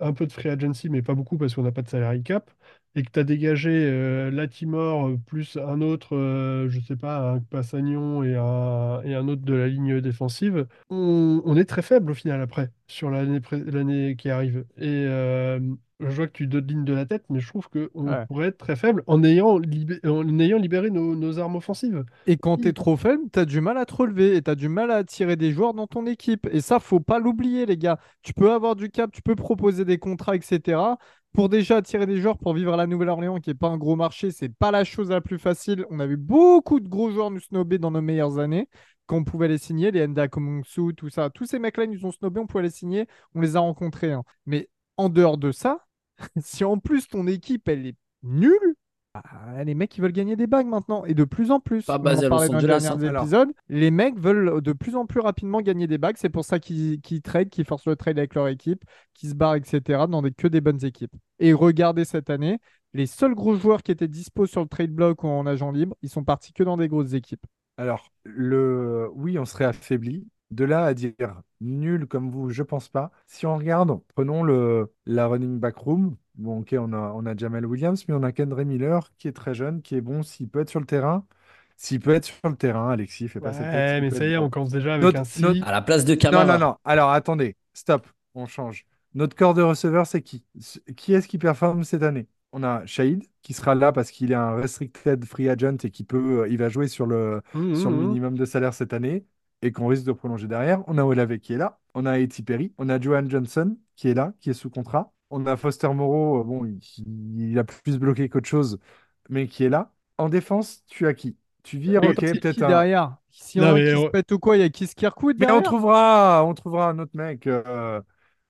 un peu de free agency, mais pas beaucoup parce qu'on n'a pas de salary cap, et que tu as dégagé euh, Latimore euh, plus un autre, euh, je sais pas, un Passagnon et un, et un autre de la ligne défensive, on, est très faible au final après, sur l'année qui arrive. Et euh, je vois que tu donnes ligne de la tête, mais je trouve qu'on Ouais. pourrait être très faible en ayant, libé- en ayant libéré nos, nos armes offensives. Et quand t'es trop faible, t'as du mal à te relever et t'as du mal à attirer des joueurs dans ton équipe. Et ça, faut pas l'oublier, les gars. Tu peux avoir du cap, tu peux proposer des contrats, etc. Pour déjà attirer des joueurs pour vivre à la Nouvelle-Orléans, qui est pas un gros marché, c'est pas la chose la plus facile. On a vu beaucoup de gros joueurs nous snobber dans nos meilleures années. Quand on pouvait les signer, les Enda Komungsu, tout ça. Tous ces mecs-là, ils nous ont snobé, on pouvait les signer, on les a rencontrés. hein. Mais en dehors de ça, si en plus ton équipe, elle est nulle, ah, les mecs, ils veulent gagner des bagues maintenant, et de plus en plus. Pas On basé à parlait Los dans les Angeles, derniers hein. Les mecs veulent de plus en plus rapidement gagner des bagues. C'est pour ça qu'ils qu'ils trade, qu'ils forcent le trade avec leur équipe, qu'ils se barrent, etc. dans des, que des bonnes équipes. Et regardez cette année, les seuls gros joueurs qui étaient dispo sur le trade block ou en agent libre, ils sont partis que dans des grosses équipes. Alors, le... oui, on serait affaibli. De là à dire nul comme vous, je pense pas. Si on regarde, prenons le... la running back room. Bon, ok, on a, on a Jamal Williams, mais on a Kendra Miller qui est très jeune, qui est bon. S'il peut être sur le terrain, s'il peut être sur le terrain, Alexis, fais pas cette tête. S'il mais peut ça y est, on commence déjà avec Notre- un si. notre- À la place de Non, Camara. non, non. Alors, attendez, stop, on change. Notre corps de receveur, c'est qui? Qui est-ce qui performe cette année? On a Shahid, qui sera là parce qu'il est un restricted free agent et qui peut, euh, il va jouer sur le, Mmh, sur le mmh, mmh. minimum de salaire cette année et qu'on risque de prolonger derrière. On a Olave qui est là. On a Eti Perry. On a Johan Johnson qui est là, qui est sous contrat. On a Foster Moreau, euh, bon, il, il a plus bloqué qu'autre chose, mais qui est là. En défense, tu as qui? Tu vires, ok, peut-être qui un. derrière? Si Non, un mais qui on- se pète ou quoi, il y a Kiss Kirkwood Mais on derrière? trouvera, on trouvera un autre mec. Euh,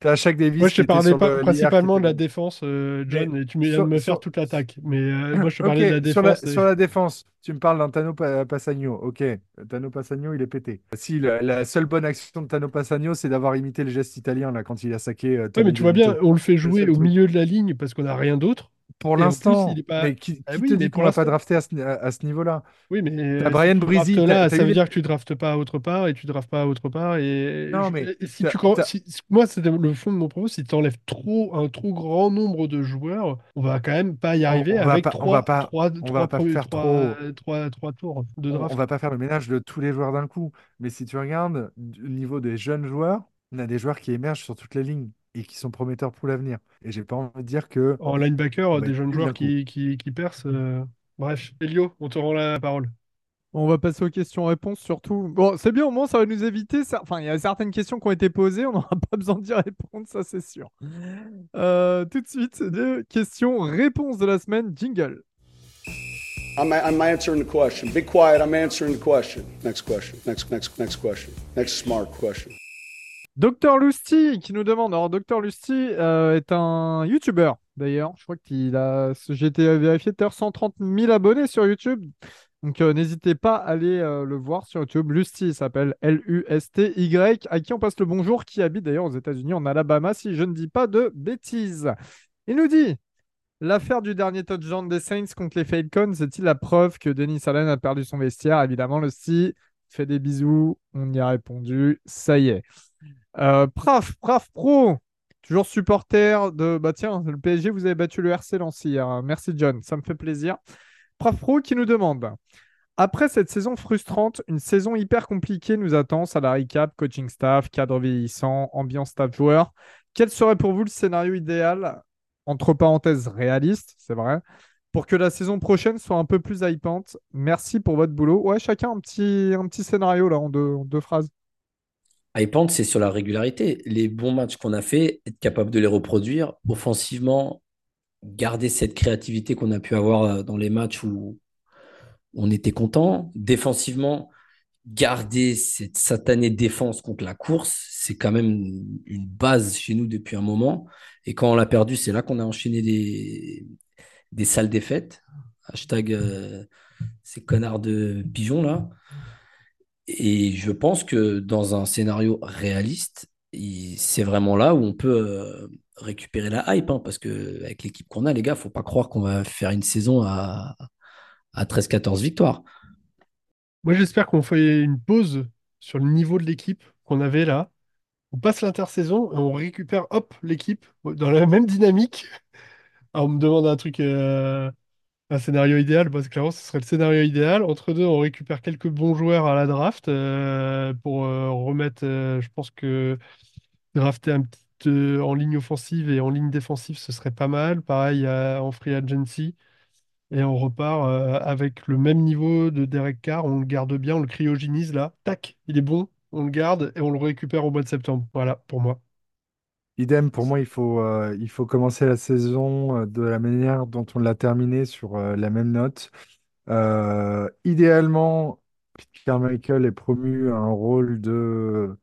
t'as Shaq Davis Moi, je te parlais pas principalement de la défense, euh, John, Mais et tu viens sur- de me sur- faire toute l'attaque. Mais euh, moi, je te parlais de la sur la, défense. et- sur la défense, tu me parles d'un Tano Pa- Passagno. Ok, Tano Passagno, il est pété. Si, la, la seule bonne action de Tano Passagno, c'est d'avoir imité le geste italien là, quand il a saqué euh, Ouais, mais tu vois bien, on le fait jouer au milieu de la ligne parce qu'on n'a rien d'autre. Pour l'instant, pas. mais qui, Ah oui, te mais dit qu'on l'a pas drafté à ce, à- à ce niveau-là? Oui, mais si Brian t'as là, ça eu veut dire que tu draftes pas autre part et tu draftes pas autre part. Et, Non, mais et si tu, si- si- moi, c'était le fond de mon propos. Si tu enlèves trop, un trop grand nombre de joueurs, on va quand même pas y on, arriver on va avec pas, on va pas, on va pas faire trois, trop. trois, trois tours de on, on draft. va pas faire le ménage de tous les joueurs d'un coup. Mais si tu regardes au niveau des jeunes joueurs, on a des joueurs qui émergent sur toutes les lignes et qui sont prometteurs pour l'avenir. Et j'ai pas envie de dire que En linebacker, des être jeunes joueurs qui, qui, qui percent. euh, Bref, Elio, on te rend la parole. On va passer aux questions-réponses surtout. Bon, c'est bien, au moins, ça va nous éviter. Enfin, il y a certaines questions qui ont été posées, on n'aura pas besoin d'y répondre, ça c'est sûr. Euh, tout de suite, les questions-réponses de la semaine, jingle. I'm, I'm answering the question. Be quiet. I'm answering the question. Next question. Next, next, next question. Next smart question. Docteur Lusty qui nous demande. Alors, Docteur Lusty euh, est un YouTuber d'ailleurs. Je crois qu'il a, j'ai été vérifié tout à l'heure, 130 000 abonnés sur YouTube. Donc, euh, n'hésitez pas à aller euh, le voir sur YouTube. Lusty s'appelle L-U-S-T-Y, à qui on passe le bonjour, qui habite d'ailleurs aux États-Unis, en Alabama, si je ne dis pas de bêtises. Il nous dit L'affaire du dernier touchdown des Saints contre les Falcons est-il la preuve que Denis Allen a perdu son vestiaire? Évidemment, Lusty fait des bisous. On y a répondu. Ça y est. Euh, Praf, Praf Pro, toujours supporter de. Bah tiens, le PSG, vous avez battu le RC Nancy hier. Merci John, ça me fait plaisir. Praf Pro qui nous demande Après cette saison frustrante, une saison hyper compliquée nous attend. Salary cap, coaching staff, cadre vieillissant, ambiance staff joueur. Quel serait pour vous le scénario idéal, entre parenthèses réaliste, c'est vrai, pour que la saison prochaine soit un peu plus hypante? Merci pour votre boulot. Ouais, chacun un petit, un petit scénario là en deux phrases. C'est sur la régularité. Les bons matchs qu'on a fait, être capable de les reproduire offensivement, garder cette créativité qu'on a pu avoir euh, dans les matchs où on était content. Défensivement, garder cette satanée défense contre la course, c'est quand même une base chez nous depuis un moment. Et quand on l'a perdu, c'est là qu'on a enchaîné des, des sales défaites. Hashtag euh, ces connards de pigeons là. Et je pense que dans un scénario réaliste, il- c'est vraiment là où on peut euh, récupérer la hype. hein, parce que avec l'équipe qu'on a, les gars, faut pas croire qu'on va faire une saison à, à 13-14 victoires. Moi, j'espère qu'on fait une pause sur le niveau de l'équipe qu'on avait là. On passe l'intersaison et on récupère, hop, l'équipe dans la même dynamique. Alors, on me demande un truc, euh, un scénario idéal, parce que clairement, ce serait le scénario idéal. Entre deux, on récupère quelques bons joueurs à la draft euh, pour euh, remettre, euh, je pense que drafter un petit en ligne offensive et en ligne défensive, ce serait pas mal. Pareil en free agency. Et on repart avec le même niveau de Derek Carr. On le garde bien, on le cryogénise là. Tac, il est bon. On le garde et on le récupère au mois de septembre. Voilà, pour moi. Idem, pour moi, il faut, euh, il faut commencer la saison euh, de la manière dont on l'a terminée sur euh, la même note. Euh, idéalement, Pete Carmichael est promu à un rôle de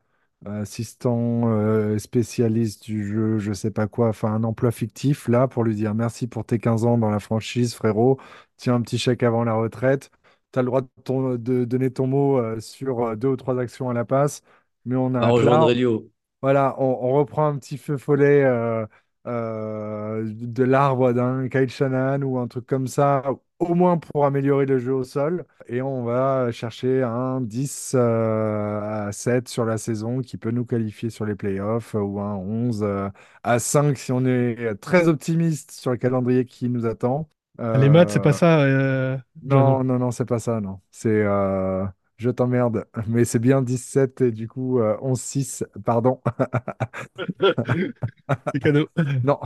euh, assistant euh, spécialiste du jeu, je sais pas quoi, enfin un emploi fictif là pour lui dire merci pour tes 15 ans dans la franchise, frérot. Tiens un petit chèque avant la retraite. Tu as le droit de, ton- de donner ton mot euh, sur euh, deux ou trois actions à la passe, mais on À rejoindre Elio. Voilà, on, on reprend un petit feu follet euh, euh, de l'arbre d'un Kyle Shanahan ou un truc comme ça, au moins pour améliorer le jeu au sol. Et on va chercher un 10 euh, à 7 sur la saison qui peut nous qualifier sur les playoffs ou un 11 euh, à 5 si on est très optimiste sur le calendrier qui nous attend. Les maths, c'est pas ça, non, non, non, c'est pas ça, non. C'est je t'emmerde, mais c'est bien 17 et du coup euh, 11-6, pardon. C'est cadeau. Non,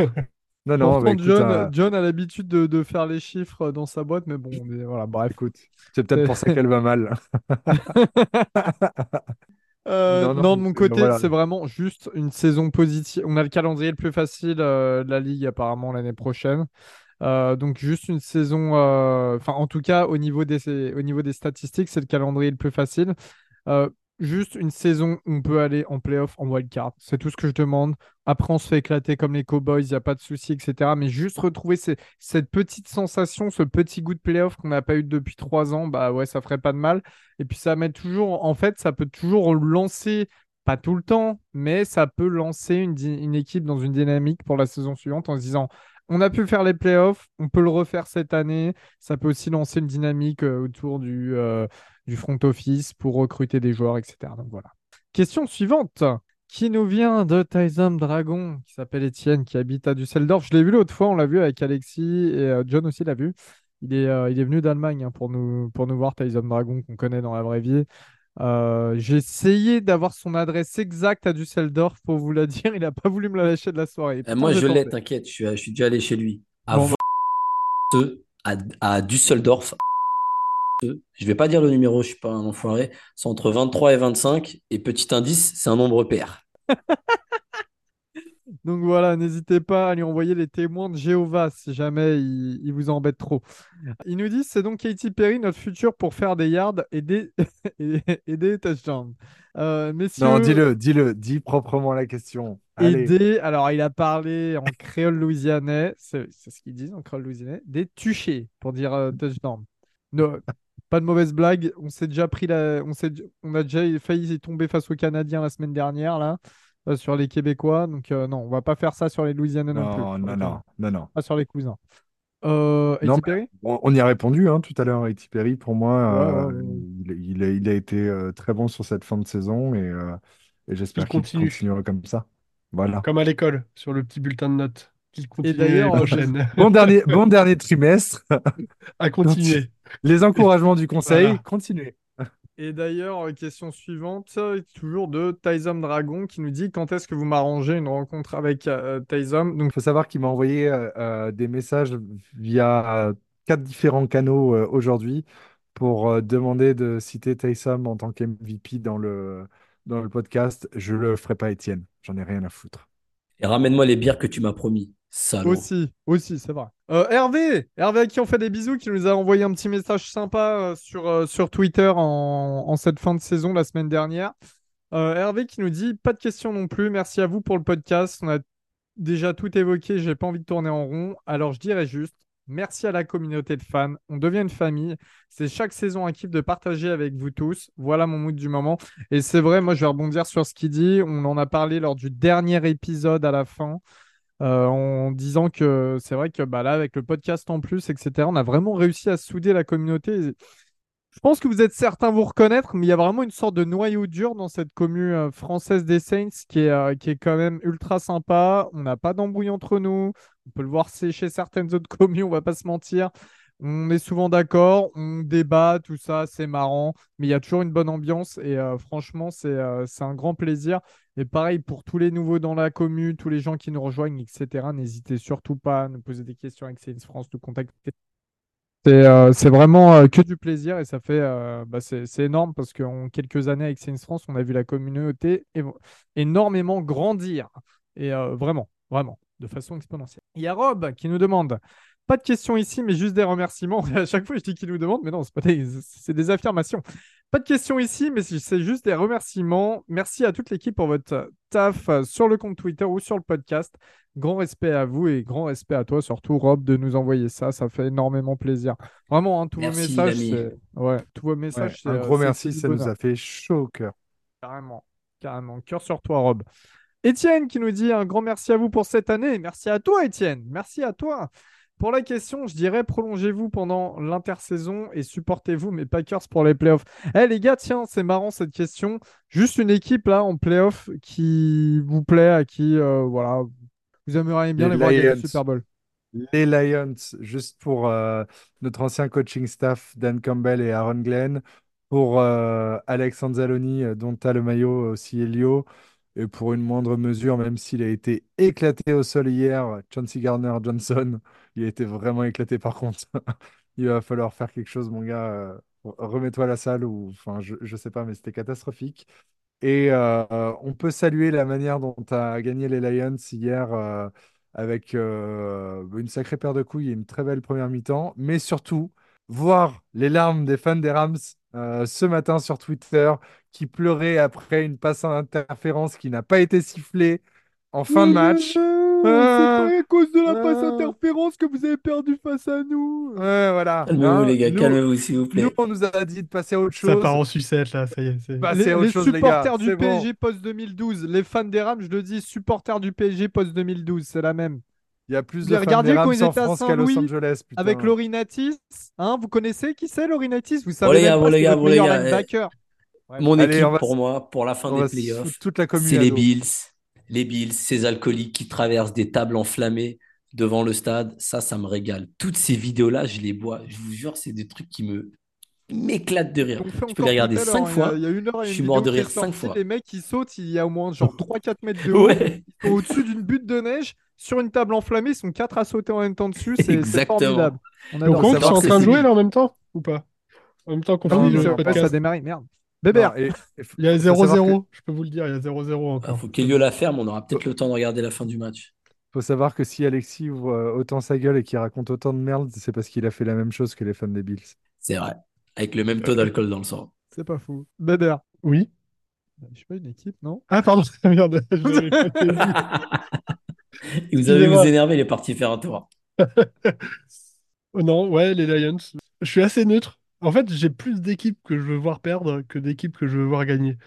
non, non, bah, Pourtant, écoute, John, euh, John a l'habitude de, de faire les chiffres dans sa boîte, mais bon, mais voilà, bref. écoute, c'est peut-être pour ça qu'elle va mal. Euh, Non, non, non, de mon côté, voilà. c'est vraiment juste une saison positive. On a le calendrier le plus facile euh, de la ligue apparemment l'année prochaine. Euh, donc juste une saison, euh, enfin en tout cas au niveau des, au niveau des statistiques, c'est le calendrier le plus facile. Euh, juste une saison où on peut aller en playoff en wildcard. C'est tout ce que je demande. Après, on se fait éclater comme les Cowboys, il n'y a pas de souci, etc. Mais juste retrouver cette petite sensation, ce petit goût de playoff qu'on n'a pas eu depuis trois ans, bah ouais, ça ferait pas de mal. Et puis ça met toujours, en fait, ça peut toujours lancer, pas tout le temps, mais ça peut lancer une équipe dans une dynamique pour la saison suivante en se disant, On a pu faire les playoffs, on peut le refaire cette année. Ça peut aussi lancer une dynamique euh, autour du, euh, du front office pour recruter des joueurs, etc. Donc voilà. Question suivante qui nous vient de Tyson Dragon, qui s'appelle Étienne, qui habite à Düsseldorf. Je l'ai vu l'autre fois, on l'a vu avec Alexis et euh, John aussi l'a vu. Il est, il est venu d'Allemagne hein, pour, nous, pour nous voir, Tyson Dragon, qu'on connaît dans la vraie vie. Euh, j'ai essayé d'avoir son adresse exacte à Düsseldorf pour vous la dire. Il n'a pas voulu me la lâcher de la soirée. Eh, moi, je l'ai, t'inquiète, je suis, je suis déjà allé chez lui. À Bon, Vo- à, à Düsseldorf. Je vais pas dire le numéro, je suis pas un enfoiré. C'est entre 23 et 25. Et petit indice, c'est un nombre pair. Donc voilà, n'hésitez pas à lui envoyer les témoins de Jéhovah si jamais il, il vous embête trop. Il nous dit c'est donc Katy Perry notre futur pour faire des yards et des, et, et des touchdowns. Euh, messieurs, Non, dis-le, dis-le, dis proprement la question. Allez. aider. Alors il a parlé en créole louisianais, c'est ce qu'ils disent en créole louisianais, des tuchés pour dire euh, touchdown. No, pas de mauvaise blague. On s'est déjà pris la, on on a déjà failli tomber face aux Canadiens la semaine dernière là. Euh, Sur les Québécois, donc euh, non, on va pas faire ça sur les Louisianais non, plus. Non, non, non, non, non. Pas sur les cousins. Euh, Non, Perry? On, on y a répondu hein, tout à l'heure, Katy Perry. Pour moi, Ouais, euh, ouais, ouais. il, il a, il a été euh, très bon sur cette fin de saison et, euh, et j'espère Il qu'il continue. continuera comme ça. Voilà. Comme à l'école, sur le petit bulletin de notes. Qu'il continue d'ailleurs, euh, prochaine. Bon dernier, bon dernier trimestre. à continuer. Les encouragements du conseil, Voilà. continuez. Et d'ailleurs, euh, question suivante, euh, toujours de Tyson Dragon qui nous dit quand est-ce que vous m'arrangez une rencontre avec euh, Tyson? Donc Il faut savoir qu'il m'a envoyé euh, euh, des messages via euh, quatre différents canaux euh, aujourd'hui pour euh, demander de citer Taysom en tant qu'MVP dans le, dans le podcast. Je le ferai pas, Étienne. J'en ai rien à foutre. Et ramène-moi les bières que tu m'as promis. Aussi, aussi, c'est vrai. Euh, Hervé, Hervé à qui on fait des bisous, qui nous a envoyé un petit message sympa euh, sur, euh, sur Twitter en, en cette fin de saison la semaine dernière. Hervé qui nous dit pas de questions non plus. Merci à vous pour le podcast. On a déjà tout évoqué. J'ai pas envie de tourner en rond. Alors je dirais juste merci à la communauté de fans. On devient une famille. C'est chaque saison un kiff de partager avec vous tous. Voilà mon mood du moment. Et c'est vrai, moi je vais rebondir sur ce qu'il dit. On en a parlé lors du dernier épisode à la fin euh, en disant que c'est vrai que bah, là, avec le podcast en plus, etc., on a vraiment réussi à souder la communauté. Je pense que vous êtes certains vous reconnaître, mais il y a vraiment une sorte de noyau dur dans cette commune euh, française des Saints qui est, euh, qui est quand même ultra sympa. On n'a pas d'embrouille entre nous. On peut le voir chez certaines autres communes, on va pas se mentir. On est souvent d'accord, on débat, tout ça, c'est marrant, mais il y a toujours une bonne ambiance et euh, franchement, c'est euh, un grand plaisir. Et pareil pour tous les nouveaux dans la commune, tous les gens qui nous rejoignent, etc. N'hésitez surtout pas à nous poser des questions avec Saints France, nous contacter. C'est euh, vraiment euh, que du plaisir et ça fait euh, bah, c'est énorme parce qu'en quelques années avec Saints France, on a vu la communauté énormément grandir et vraiment, vraiment, de façon exponentielle. Il y a Rob qui nous demande pas de questions ici, mais juste des remerciements. À chaque fois, je dis qu'il nous demande, mais non, c'est pas des, c'est des affirmations. Pas de questions ici, mais c'est juste des remerciements. Merci à toute l'équipe pour votre taf euh, sur le compte Twitter ou sur le podcast. Grand respect à vous et grand respect à toi, surtout Rob, de nous envoyer ça. Ça fait énormément plaisir. Vraiment, hein, tous Merci, vos messages, c'est... Ouais, tous vos messages, un gros merci, ça nous a fait chaud au cœur. Carrément, carrément. Cœur sur toi, Rob. Étienne qui nous dit un grand merci à vous pour cette année. Merci à toi, Étienne. Merci à toi. Pour la question, je dirais prolongez-vous pendant l'intersaison et supportez-vous mes Packers pour les playoffs. Eh les gars, tiens, c'est marrant cette question. Juste une équipe là en playoffs qui vous plaît, à qui euh, voilà, vous aimeriez bien Les voir gagner le. Super Bowl. Les Lions, juste pour euh, notre ancien coaching staff, Dan Campbell et Aaron Glenn, pour euh, Alex Anzalone, euh, dont tu as le maillot aussi Elio, et pour une moindre mesure, même s'il a été éclaté au sol hier, Chauncey Gardner-Johnson, il a été vraiment éclaté par contre. Il va falloir faire quelque chose, mon gars. euh, remets-toi à la salle, ou enfin, je, je sais pas, mais c'était catastrophique. Et euh, euh, on peut saluer la manière dont as gagné les Lions hier avec une sacrée paire de couilles et une très belle première mi-temps, mais surtout voir les larmes des fans des Rams euh, ce matin sur Twitter qui pleuraient après une passe en interférence qui n'a pas été sifflée en fin de match. C'est Ah, pas à cause de la passe ah. interférence que vous avez perdu face à nous. Ouais, voilà. Calmez-vous, Hein, les gars, nous, calmez-vous, s'il vous nous, plaît. on nous a dit de passer à autre Ça chose. part en sucette là, ça y est. c'est- Bah, les, c'est autre les chose, les gars, supporters du c'est bon. PSG post 2012, les fans des Rams, je le dis, supporters du PSG post 2012, c'est la même. Il y a plus de des quand ils en étaient à France qu'à Los Saint-Louis Angeles. putain. avec Laurinaitis. Hein, vous connaissez qui c'est Laurinaitis Vous savez les même gars, pas, bon, les c'est gars, votre bon, les meilleur gars, linebacker. Ouais. Mon Allez, équipe, pour moi, pour la fin On des playoffs, toute la c'est les. Bills. Les Bills, ces alcooliques qui traversent des tables enflammées devant le stade, ça, ça me régale. Toutes ces vidéos-là, je les vois. Je vous jure, c'est des trucs qui me m'éclatent de rire. Je peux les regarder cinq hein, fois. Il y a, il y a une heure, Je une suis mort de rire cinq sortie, fois. Les mecs, ils sautent, il y a au moins genre 3-4 mètres de haut. Au-dessus d'une butte de neige, sur une table enflammée, ils sont 4 à sauter en même temps dessus. C'est formidable. On Donc, on compte, c'est en train de jouer là en même temps ou pas? En même temps qu'on Ah finit le ouais, ça a podcast. démarré, merde. Bébert, et- et Il y a faut savoir 0-0, je peux vous le dire, il y a 0-0 Il encore. faut qu'Elio la ferme, on aura peut-être le temps de regarder la fin du match. faut savoir que si Alexis ouvre euh, autant sa gueule et qu'il raconte autant de merde, c'est parce qu'il a fait la même chose que les fans des Bills. C'est vrai. Avec le même taux d'alcool dans le sang. c'est pas fou. Bébert, Oui. je sais pas, une équipe, non? Ah, pardon, merde. Et vous avez vous énerver, il est parti faire un tour. Oh non, ouais, les Lions. Je suis assez neutre. En fait, j'ai plus d'équipes que je veux voir perdre que d'équipes que je veux voir gagner.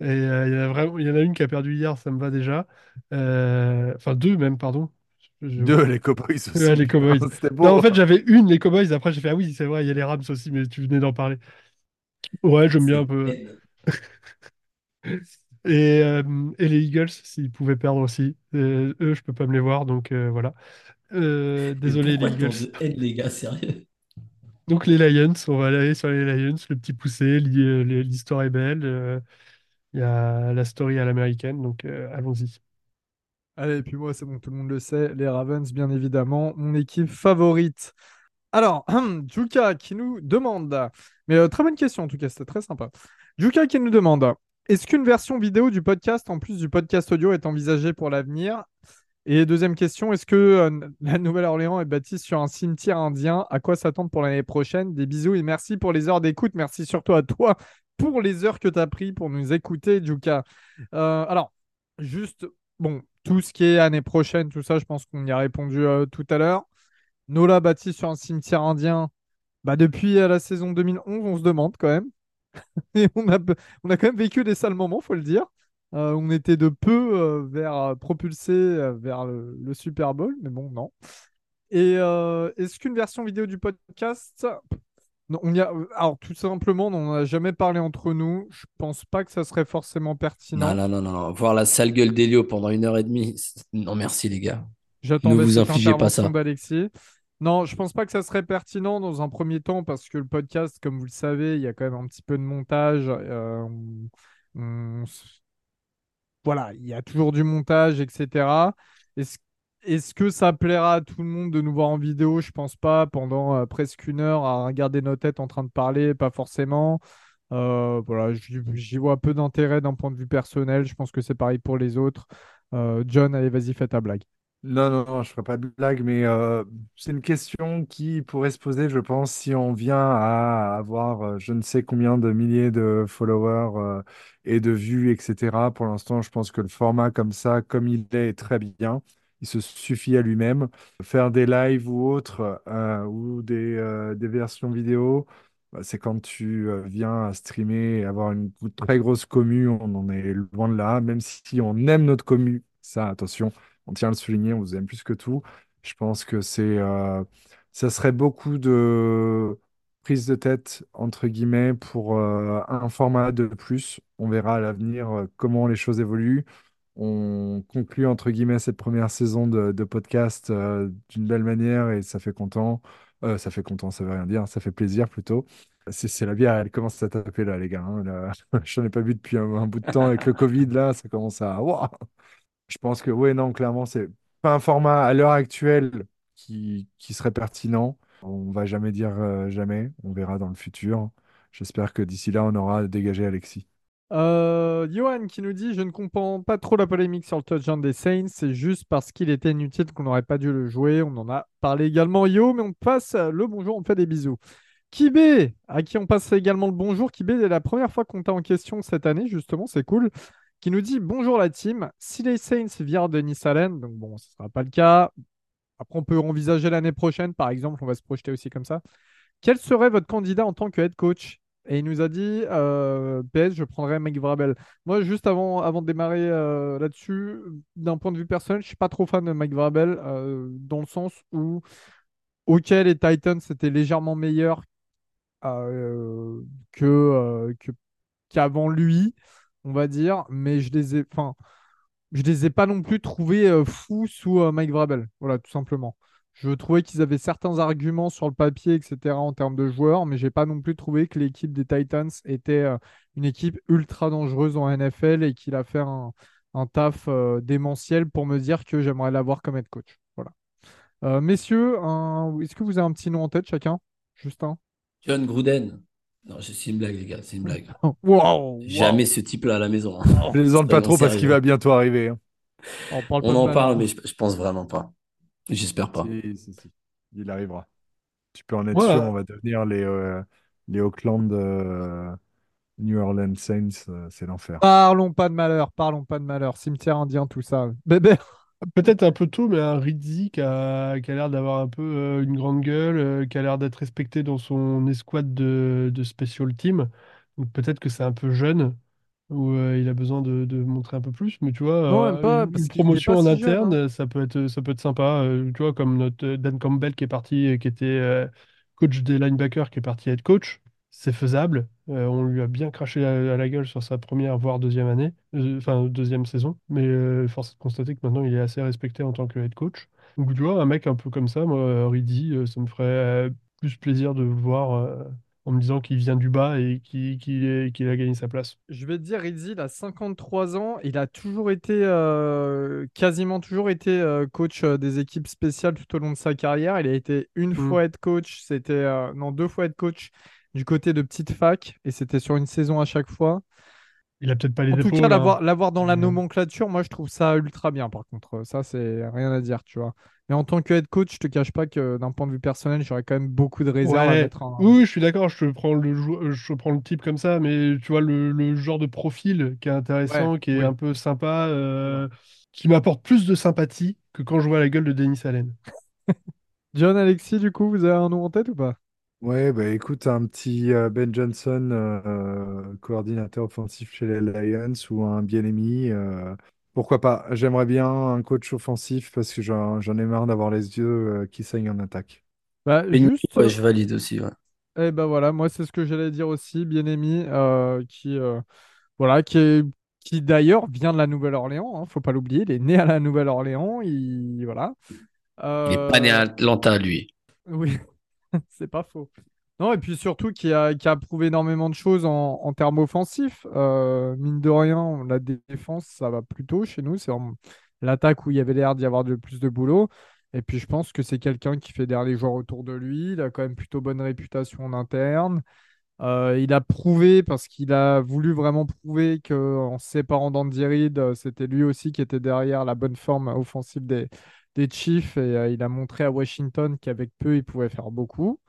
Et euh, il y en a vraiment, il y en a une qui a perdu hier, ça me va déjà. Euh, Enfin, deux même, pardon. Je- Deux, les Cowboys aussi. Ouais, les Cowboys. Beau. Non, en fait, j'avais une, les Cowboys. Après, j'ai fait, ah oui, c'est vrai, il y a les Rams aussi, mais tu venais d'en parler. Ouais, j'aime bien un peu. Et, euh, et les Eagles, s'ils pouvaient perdre aussi. Euh, eux, je peux pas me les voir, donc euh, voilà. Euh, désolé, les Eagles. de haine, les gars, sérieux? Donc les Lions, on va aller sur les Lions, le petit poussé, l'histoire est belle, euh, il y a la story à l'américaine, donc euh, allons-y. Allez, et puis moi, c'est bon, tout le monde le sait, les Ravens, bien évidemment, mon équipe favorite. Alors, Juka qui nous demande, mais euh, très bonne question en tout cas, c'était très sympa. Juka qui nous demande, est-ce qu'une version vidéo du podcast en plus du podcast audio est envisagée pour l'avenir? Et deuxième question, est-ce que euh, la Nouvelle-Orléans est bâtie sur un cimetière indien? À quoi s'attendre pour l'année prochaine? Des bisous et merci pour les heures d'écoute. Merci surtout à toi pour les heures que tu as pris pour nous écouter, Juka. Euh, alors, juste, bon, tout ce qui est année prochaine, tout ça, je pense qu'on y a répondu euh, tout à l'heure. Nola bâti sur un cimetière indien, bah depuis euh, la saison 2011, on se demande quand même. Et on a, on a quand même vécu des sales moments, faut le dire. Euh, on était de peu euh, vers euh, propulsé euh, vers le, le Super Bowl, mais bon, non. Et est-ce qu'une version vidéo du podcast non, on y a... Alors, tout simplement, on n'en a jamais parlé entre nous. Je pense pas que ça serait forcément pertinent. Non, non, non, non. Voir la sale gueule d'Elio pendant une heure et demie. Non, merci, les gars. J'attendais Ne vous infligez pas ça. Non, je pense pas que ça serait pertinent dans un premier temps parce que le podcast, comme vous le savez, il y a quand même un petit peu de montage. euh, Voilà, il y a toujours du montage, etc. Est-ce que ça plaira à tout le monde de nous voir en vidéo? Je pense pas. Pendant euh, presque une heure à regarder nos têtes en train de parler, pas forcément. Euh, voilà, j'y vois peu d'intérêt d'un point de vue personnel. Je pense que c'est pareil pour les autres. John, allez, vas-y, fais ta blague. Non, non, non, je ferai pas de blague, mais euh, c'est une question qui pourrait se poser, je pense, si on vient à avoir euh, je ne sais combien de milliers de followers euh, et de vues, etc. Pour l'instant, je pense que le format comme ça, comme il est, est très bien. Il se suffit à lui-même. Faire des lives ou autres, ou des, versions vidéo, bah, c'est quand tu viens à streamer et avoir une très grosse commu, on en est loin de là, même si on aime notre commu, ça, attention on tient à le souligner, on vous aime plus que tout. Je pense que c'est, euh, ça serait beaucoup de prise de tête, entre guillemets, pour euh, un format de plus. On verra à l'avenir euh, comment les choses évoluent. On conclut, entre guillemets, cette première saison de, podcast d'une belle manière et ça fait content. Ça fait content, ça veut rien dire, ça fait plaisir plutôt. C'est la bière, elle commence à taper là, les gars. hein, là. J'en ai pas bu depuis un, bout de temps avec le Covid, là, ça commence à... Ouah je pense que, ouais, non, clairement, c'est pas un format à l'heure actuelle qui, qui serait pertinent. On va jamais dire euh, jamais, on verra dans le futur. J'espère que d'ici là, on aura dégagé Alexis. Euh, Johan qui nous dit Je ne comprends pas trop la polémique sur le touchdown des Saints, c'est juste parce qu'il était inutile qu'on n'aurait pas dû le jouer. On en a parlé également, Yo, mais on passe le bonjour, on fait des bisous. Kibé, à qui on passe également le bonjour. Kibé, c'est la première fois qu'on t'a en question cette année, justement, c'est cool. Qui nous dit Bonjour la team, si les Saints virent Denis Allen, donc bon, ce ne sera pas le cas. Après, on peut envisager l'année prochaine, par exemple, on va se projeter aussi comme ça. Quel serait votre candidat en tant que head coach? Et il nous a dit euh, PS, je prendrais Mike Vrabel. Moi, juste avant, avant de démarrer euh, là-dessus, d'un point de vue personnel, je suis pas trop fan de Mike Vrabel euh, dans le sens où, ok, les Titans étaient légèrement meilleurs que- qu'avant lui, on va dire, mais je les ai, enfin, je les ai pas non plus trouvés euh, fous sous euh, Mike Vrabel. Voilà, tout simplement. Je trouvais qu'ils avaient certains arguments sur le papier, etc., en termes de joueurs, mais j'ai pas non plus trouvé que l'équipe des Titans était euh, une équipe ultra dangereuse en NFL et qu'il a fait un, taf démentiel pour me dire que j'aimerais l'avoir comme head coach. Voilà. Messieurs, est-ce que vous avez un petit nom en tête chacun? Justin? John Gruden. Non, je- c'est une blague, les gars, c'est une blague. Oh, wow, Jamais wow. ce type-là à la maison. hein. Plaisante pas trop parce qu'il va bientôt arriver. hein. On parle On pas en parle, mais je, je pense vraiment pas. J'espère pas. Si, si, si. Il arrivera. Tu peux en être sûr, on va devenir les, euh, les Auckland euh, New Orleans Saints. euh, c'est l'enfer. Parlons pas de malheur, parlons pas de malheur. Cimetière indien, tout ça. Bébé. Peut-être un peu tôt, mais un Rizzi qui a, qui a l'air d'avoir un peu euh, une grande gueule, euh, qui a l'air d'être respecté dans son escouade de, de special team. Donc peut-être que c'est un peu jeune, où euh, il a besoin de, de montrer un peu plus. Mais tu vois, euh, pas, une, parce une qu'il est promotion pas en si jeune, interne, hein. ça peut être, ça peut être sympa. Euh, tu vois, comme notre euh, Dan Campbell qui est parti, euh, qui était euh, coach des linebackers, qui est parti être coach. C'est faisable. Euh, on lui a bien craché à, à la gueule sur sa première, voire deuxième année, euh, enfin deuxième saison. Mais euh, force est de constater que maintenant il est assez respecté en tant que head coach. Donc tu vois, un mec un peu comme ça, moi, Riddy, ça me ferait plus plaisir de le voir en me disant qu'il vient du bas et qu'il a gagné sa place. Je vais te dire, Rizzi, il a 53 ans. Il a toujours été, euh, quasiment toujours été euh, coach des équipes spéciales tout au long de sa carrière. Il a été une Mm. fois head coach, c'était, euh, non, deux fois head coach du côté de petite fac, et c'était sur une saison à chaque fois. Il a peut-être pas les En tout épaules. cas, hein. l'avoir dans la nomenclature, moi, je trouve ça ultra bien, par contre. Ça, c'est rien à dire, tu vois. Mais en tant que head coach, je te cache pas que d'un point de vue personnel, j'aurais quand même beaucoup de réserves à mettre un... Oui, je suis d'accord, je prends le je prends le type comme ça, mais tu vois le, le genre de profil qui est intéressant, Ouais, qui est oui. un peu sympa, euh, qui m'apporte plus de sympathie que quand je vois la gueule de Denis Allen. John, Alexis, du coup, vous avez un nom en tête ou pas? Ouais, bah écoute, un petit euh, Ben Johnson, euh, coordinateur offensif chez les Lions, ou un bien-aimé. euh, pourquoi pas? J'aimerais bien un coach offensif parce que j'en j'en ai marre d'avoir les yeux euh, qui saignent en attaque. Bah, Et juste... ouais, je valide aussi. ouais. Eh ben voilà, moi c'est ce que j'allais dire aussi, Bien-Aimé, euh, qui euh, voilà, qui est, qui d'ailleurs vient de la Nouvelle-Orléans, hein, faut pas l'oublier, il est né à la Nouvelle-Orléans, il voilà. Il est pas né à Euh, Atlanta, lui. oui, c'est pas faux. Non, et puis surtout qui a, qui a prouvé énormément de choses en, en termes offensifs. Euh, mine de rien, la défense, ça va plutôt chez nous. C'est l'attaque où il y avait l'air d'y avoir de plus de boulot. Et puis je pense que c'est quelqu'un qui fédère les joueurs autour de lui. Il a quand même plutôt bonne réputation en interne. Euh, il a prouvé, parce qu'il a voulu vraiment prouver qu'en séparant d'Andy Reid, euh, c'était lui aussi qui était derrière la bonne forme offensive des, des Chiefs. Et euh, il a montré à Washington qu'avec peu, il pouvait faire beaucoup.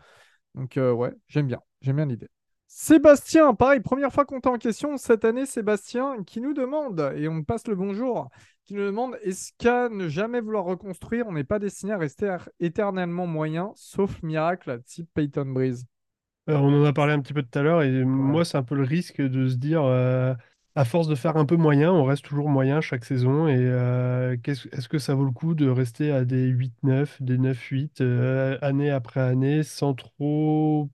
Donc euh, ouais, j'aime bien, j'aime bien l'idée. Sébastien, pareil, première fois qu'on t'a en question cette année, Sébastien, qui nous demande, et on passe le bonjour, qui nous demande, est-ce qu'à ne jamais vouloir reconstruire, on n'est pas destiné à rester er- éternellement moyen, sauf miracle type Peyton Breeze? Euh, on en a parlé un petit peu tout à l'heure, et moi, c'est un peu le risque de se dire, euh, à force de faire un peu moyen, on reste toujours moyen chaque saison, et euh, est-ce que ça vaut le coup de rester à des 8-9, des 9-8, euh, année après année, sans trop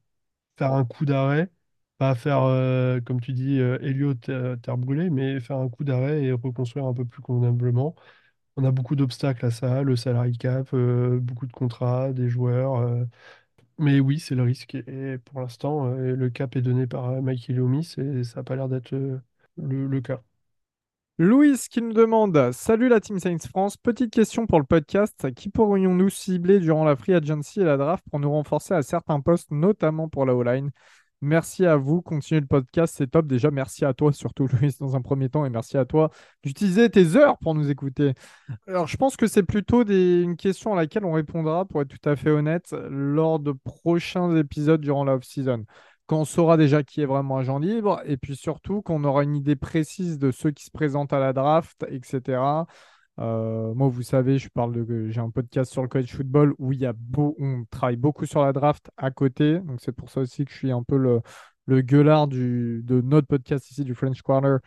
faire un coup d'arrêt? Pas faire, euh, comme tu dis, euh, terre brûlée, mais faire un coup d'arrêt et reconstruire un peu plus convenablement. On a beaucoup d'obstacles à ça, le salary cap, beaucoup de contrats, des joueurs. mais oui, c'est le risque. Et pour l'instant, le cap est donné par Mike et ça n'a pas l'air d'être le, cas. Louis qui nous demande Salut la Team Saints France, petite question pour le podcast. Qui pourrions-nous cibler durant la free agency et la draft pour nous renforcer à certains postes, notamment pour la O-line? Merci à vous, continuez le podcast, c'est top. Déjà, merci à toi, surtout Louis, dans un premier temps, et merci à toi d'utiliser tes heures pour nous écouter. Alors, je pense que c'est plutôt une question à laquelle on répondra, pour être tout à fait honnête, lors de prochains épisodes durant la off-season quand on saura déjà qui est vraiment agent libre, et puis surtout qu'on aura une idée précise de ceux qui se présentent à la draft, etc. Euh, moi, vous savez, je parle j'ai un podcast sur le college football où y a on travaille beaucoup sur la draft à côté, c'est pour ça aussi que je suis un peu le, le gueulard du, de notre podcast ici, du French Corner,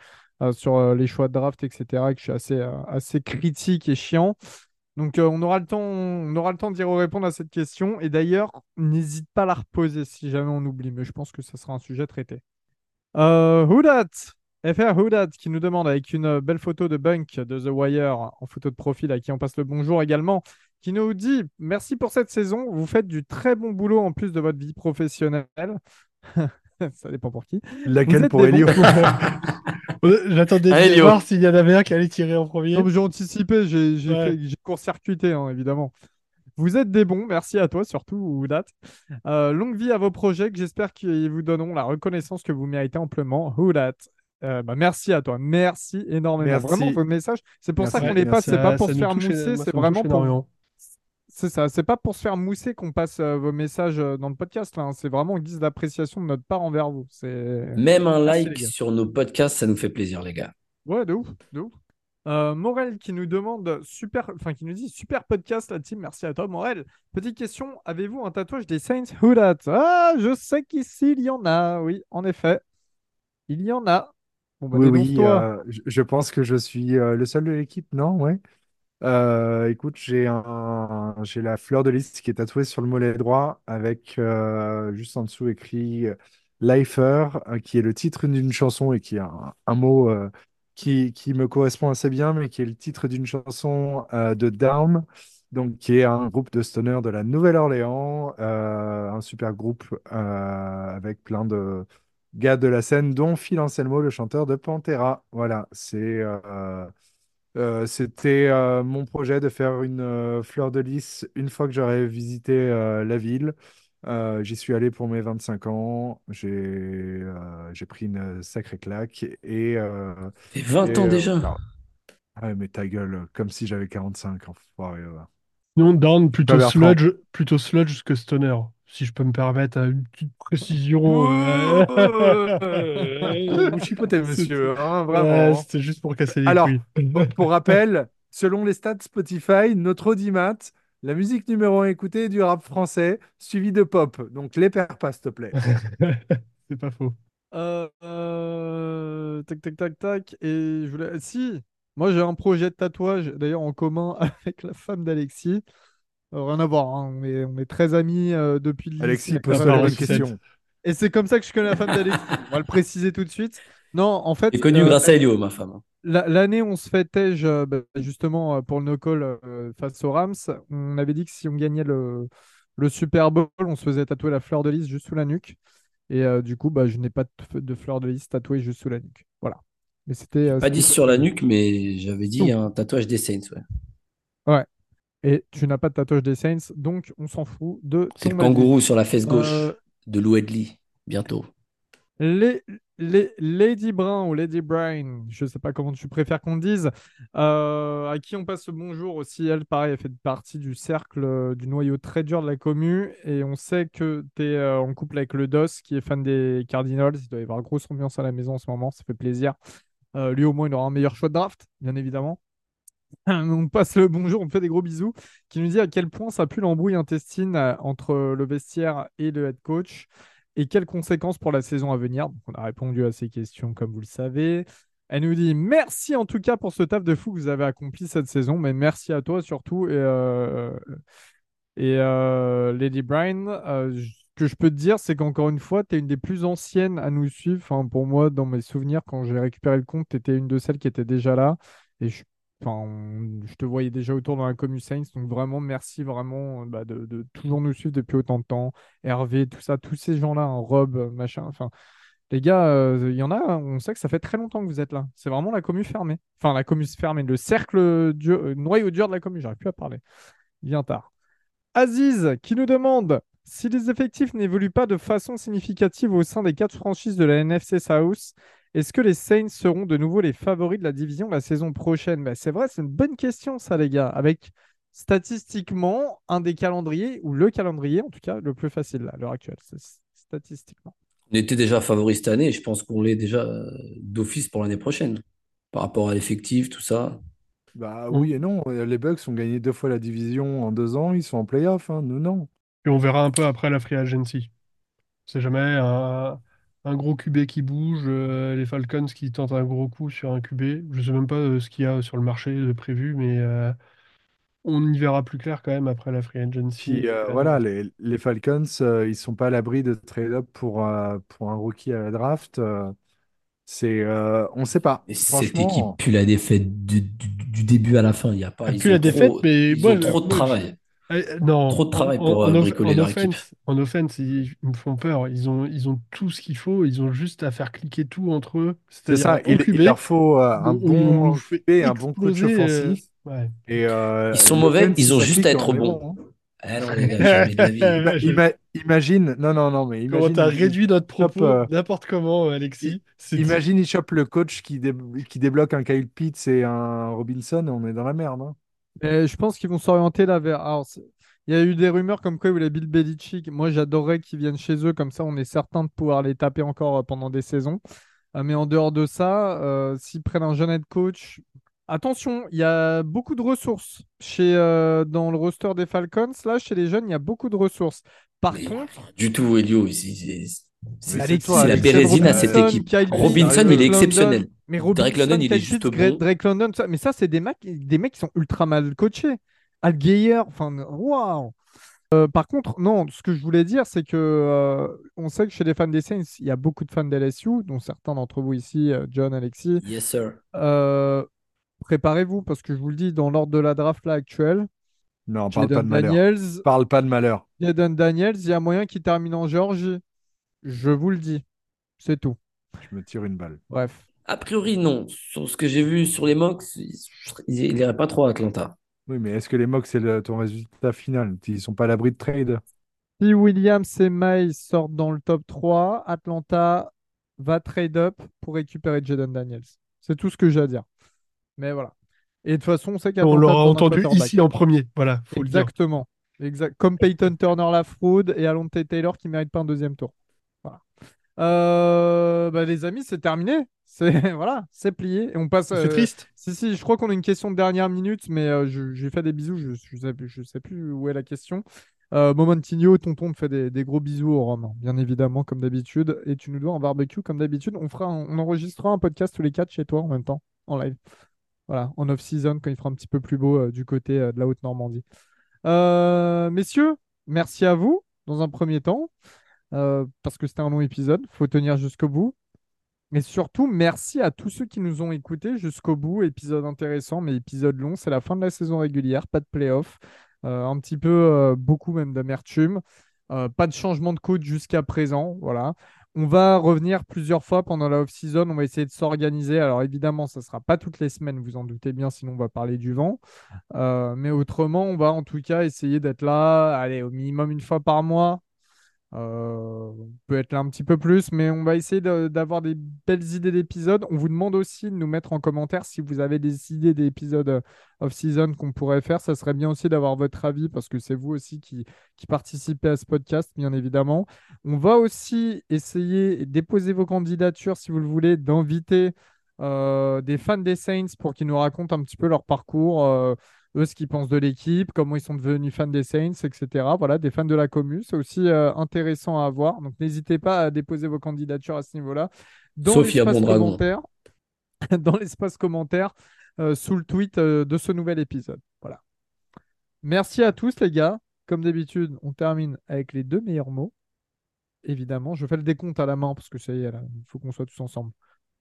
euh, sur euh, les choix de draft, etc., et que je suis assez, euh, assez critique et chiant. Donc, euh, on aura le temps, on d'y répondre à cette question. Et d'ailleurs, n'hésite pas à la reposer si jamais on oublie, mais je pense que ça sera un sujet traité. Euh, Houdat, FR Houdat qui nous demande avec une euh, belle photo de Bunk de The Wire en photo de profil à qui on passe le bonjour également, qui nous dit merci pour cette saison, vous faites du très bon boulot en plus de votre vie professionnelle. Ça dépend pour qui. Laquelle pour Elio? J'attendais de voir s'il y en avait un qui allait tirer en premier. Comme j'ai anticipé, j'ai Ouais. court-circuité, hein, évidemment. Vous êtes des bons, merci à toi surtout, Houdat. Euh, longue vie à vos projets, que j'espère qu'ils vous donneront la reconnaissance que vous méritez amplement. Houdat. Euh, bah, merci à toi, merci énormément. Merci. Vraiment, vos messages, c'est pour ça qu'on les passe, c'est pas pour se faire mousser, c'est vraiment pour. C'est ça, c'est pas pour se faire mousser qu'on passe euh, vos messages euh, dans le podcast, hein. C'est vraiment une guise d'appréciation de notre part envers vous. C'est. Même un like sur nos podcasts, ça nous fait plaisir, les gars. Ouais, de ouf, de ouf. Euh, Morel qui nous demande super, enfin qui nous dit super podcast la team, merci à toi Morel. Petite question, avez-vous un tatouage des Saints Who dat? Ah, je sais qu'ici il y en a, oui, en effet, il y en a. Bon bah Oui, oui, euh, je, je pense que je suis euh, le seul de l'équipe, non? Ouais. Euh, écoute, j'ai j'ai la fleur de lys qui est tatouée sur le mollet droit avec euh, juste en dessous écrit euh, Lifer, qui est le titre d'une chanson et qui est un, mot qui, qui me correspond assez bien, mais qui est le titre d'une chanson de Down, donc qui est un groupe de stoner de la Nouvelle-Orléans, un super groupe avec plein de gars de la scène, dont Phil Anselmo, le chanteur de Pantera. Voilà, c'est euh, c'était euh, mon projet de faire une euh, fleur de lys une fois que j'aurais visité euh, la ville. Euh, j'y suis allé pour mes 25 ans. J'ai euh, j'ai pris une sacrée claque. Et, euh, Ça fait 20 et, ans euh, déjà. voilà. Ouais, mais ta gueule, comme si j'avais 45. Enfoiré, va. Sinon, Down, plutôt Bertrand. sludge, plutôt sludge que stoner. Si je peux me permettre euh, une petite précision. euh, Euh, Vous chipotez, monsieur, hein, vraiment. C'était juste pour casser les Alors. Pour rappel, selon les stats Spotify, notre audimat, la musique numéro 1 écoutée est du rap français, suivi de pop. Donc les perds pas, s'il te plaît. C'est pas faux. Euh, euh, tac tac tac tac et je voulais, si, moi j'ai un projet de tatouage d'ailleurs en commun avec la femme d'Alexis. Euh, rien à voir, hein, On est, on est très amis euh, depuis le lycée. Alexis, pose-toi femme la bonne question. Et c'est comme ça que je connais la femme d'Alexis. On va le préciser tout de suite. Non, en fait, J'ai connu euh, grâce à Elio, ma femme. la- l'année où on se fêtait je- bah, justement pour le no-call euh, face aux Rams, on avait dit que si on gagnait le, le Super Bowl, on se faisait tatouer la fleur de lys juste sous la nuque. Et euh, du coup, bah, je n'ai pas de, de fleur de lys tatouée juste sous la nuque. Voilà. Mais c'était. Pas dit sur la nuque, mais j'avais dit un tatouage des Saints. Ouais. Et tu n'as pas de tatouage des Saints, donc on s'en fout de C'est le avis. kangourou sur la fesse gauche Euh, de Lou Edley, bientôt. Les, les Lady Brown ou Lady Bryan, je sais pas comment tu préfères qu'on dise, euh, à qui on passe le bonjour aussi. Elle, pareil, elle fait partie du cercle, euh, du noyau très dur de la commu. Et on sait que tu es en couple avec le DOS qui est fan des Cardinals. Il doit y avoir grosse ambiance à la maison en ce moment, ça fait plaisir. Euh, lui, au moins, il aura un meilleur choix de draft, bien évidemment. On passe le bonjour, on fait des gros bisous, qui nous dit à quel point ça pue l'embrouille intestine euh, entre le vestiaire et le head coach et quelles conséquences pour la saison à venir. On a répondu à ces questions comme vous le savez. Elle nous dit merci en tout cas pour ce taf de fou que vous avez accompli cette saison, mais merci à toi surtout. Et, euh, euh, Lady Brian, euh, ce que je peux te dire, c'est qu'encore une fois, tu es une des plus anciennes à nous suivre. Enfin, pour moi, dans mes souvenirs, quand j'ai récupéré le compte, tu étais une de celles qui était déjà là. Et je, je te voyais déjà autour dans la commu Saints. Donc vraiment, merci vraiment bah, de, toujours nous suivre depuis autant de temps. Hervé, tout ça, tous ces gens-là, hein, Rob, euh, machin. Enfin, les gars, euh, il y en a, hein, on sait que ça fait très longtemps que vous êtes là. C'est vraiment la commu fermée. Enfin, la commu fermée, le cercle euh, noyau dur de la commu. J'arrive plus à parler. Bien tard. Aziz qui nous demande si les effectifs n'évoluent pas de façon significative au sein des quatre franchises de la NFC South, est-ce que les Saints seront de nouveau les favoris de la division la saison prochaine? Bah, C'est vrai, c'est une bonne question ça les gars, avec statistiquement un des calendriers, ou le calendrier en tout cas, le plus facile là, à l'heure actuelle, c'est statistiquement. On était déjà favori cette année et je pense qu'on l'est déjà euh, d'office pour l'année prochaine. Par rapport à l'effectif, tout ça. Bah oui et non. Les Bucks ont gagné deux fois la division en deux ans. Ils sont en playoff. Hein. Nous, non. Et on verra un peu après la free agency. C'est jamais un, un gros QB qui bouge, euh, les Falcons qui tentent un gros coup sur un QB. Je sais même pas euh, ce qu'il y a sur le marché de prévu, mais euh, on y verra plus clair quand même après la free agency. Puis euh, voilà, les, les Falcons, euh, ils sont pas à l'abri de trade-up pour, euh, pour un rookie à la draft. euh, c'est, euh, on sait pas. Et cette équipe Franchement, pue la défaite du, du- du début à la fin. Il y a pas, Elle ils pue ont la trop- défaite, mais ils moi, ont trop de moi, travail. Eh, non, Trop de travail en- pour, en- euh, en bricoler en leur offense, en offense, ils, ils me font peur. Ils ont, ils ont tout ce qu'il faut. Ils ont juste à faire cliquer tout entre eux. c'est ça. Il, il leur faut euh, un on- on bon QB un bon coach euh, offensif. ouais. Et, euh, Ils sont mauvais, ils ont juste à être en bons. Ah non, gars. Ima- imagine, non, non, non, mais Comment imagine, t'as réduit notre propos euh, n'importe comment, Alexis. Imagine, il chope le coach qui, dé- qui débloque un Kyle Pitts et un Robinson, on est dans la merde. hein. Mais je pense qu'ils vont s'orienter là vers. Alors, il y a eu des rumeurs comme quoi ils voulaient Bill Belichick. Moi, j'adorerais qu'ils viennent chez eux, comme ça, on est certain de pouvoir les taper encore euh, pendant des saisons. Euh, mais en dehors de ça, euh, s'ils prennent un jeune head coach, attention, il y a beaucoup de ressources chez, euh, dans le roster des Falcons. Là, chez les jeunes, il y a beaucoup de ressources. Par Mais contre, Du tout, Elio. C'est la bérésine à cette équipe. Robinson, il est exceptionnel. Mais Drake Robinson, London, il est juste bon. Drake London, ça- mais ça, c'est des mecs, des mecs qui sont ultra mal coachés. Al Geyer, enfin, waouh! Euh, par contre, non, ce que je voulais dire, c'est que euh, on sait que chez les fans des Saints, il y a beaucoup de fans d'LSU, dont certains d'entre vous ici, euh, John, Alexis. Yes, sir. Euh, préparez-vous, parce que je vous le dis, dans l'ordre de la draft là actuelle, Non, parle pas Jaden de malheur. Parle pas de malheur. Jaden Daniels, il y a moyen qu'il termine en Géorgie. Je vous le dis. C'est tout. Je me tire une balle. Bref. A priori, non. Sur ce que j'ai vu sur les mocks, il irait pas trop à Atlanta. Oui, mais est-ce que les mocks, c'est le- ton résultat final? Ils sont pas à l'abri de trade? Si Williams et May sortent dans le top 3, Atlanta va trade up pour récupérer Jaden Daniels. C'est tout ce que j'ai à dire. Mais voilà. Et de toute façon, on sait On qu'Atlanta l'aura prend un entendu ici en premier. Voilà, faut le dire. Exactement. Exact. Comme Peyton Turner la fraude et Alonte Taylor qui ne mérite pas un deuxième tour. Voilà. Euh, bah, les amis, c'est terminé. C'est voilà, c'est plié. Et on passe. C'est euh, triste. Si, si, je crois qu'on a une question de dernière minute, mais euh, je- j'ai fait des bisous. Je ne sais, je sais plus où est la question. Euh, Momentinho, tonton te fait des, des gros bisous au Rhum, hein, bien évidemment, comme d'habitude. Et tu nous dois un barbecue, comme d'habitude. On fera, un- on enregistrera un podcast tous les quatre chez toi en même temps, en live. Voilà, en off-season, quand il fera un petit peu plus beau euh, du côté euh, de la Haute-Normandie. Euh, messieurs, merci à vous dans un premier temps, parce que c'était un long épisode. faut tenir jusqu'au bout. Mais surtout, merci à tous ceux qui nous ont écoutés jusqu'au bout. Épisode intéressant, mais épisode long. C'est la fin de la saison régulière, pas de playoff. Euh, un petit peu, euh, beaucoup même d'amertume. Euh, pas de changement de coach jusqu'à présent. Voilà. On va revenir plusieurs fois pendant la off-season. On va essayer de s'organiser. Alors évidemment, ça ne sera pas toutes les semaines, vous en doutez bien, sinon on va parler du vent. Euh, mais autrement, on va en tout cas essayer d'être là, allez, au minimum une fois par mois. Euh, on peut être là un petit peu plus, mais on va essayer de- d'avoir des belles idées d'épisodes. On vous demande aussi de nous mettre en commentaire si vous avez des idées d'épisodes euh, off-season qu'on pourrait faire. Ça serait bien aussi d'avoir votre avis parce que c'est vous aussi qui, participez à ce podcast, bien évidemment. On va aussi essayer et déposer vos candidatures, si vous le voulez, d'inviter euh, des fans des Saints pour qu'ils nous racontent un petit peu leur parcours. euh, eux, ce qu'ils pensent de l'équipe, comment ils sont devenus fans des Saints, etc. Voilà, des fans de la commu, c'est aussi euh, intéressant à avoir. Donc, n'hésitez pas à déposer vos candidatures à ce niveau-là. Dans l'espace commentaire, dans l'espace commentaire, euh, sous le tweet euh, de ce nouvel épisode. Voilà. Merci à tous, les gars. Comme d'habitude, on termine avec les deux meilleurs mots. Évidemment, je fais le décompte à la main parce que ça y est, il faut qu'on soit tous ensemble.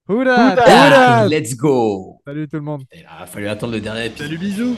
Houda let's go! Salut tout le monde. Il a fallu attendre le dernier épisode. Salut, bisous.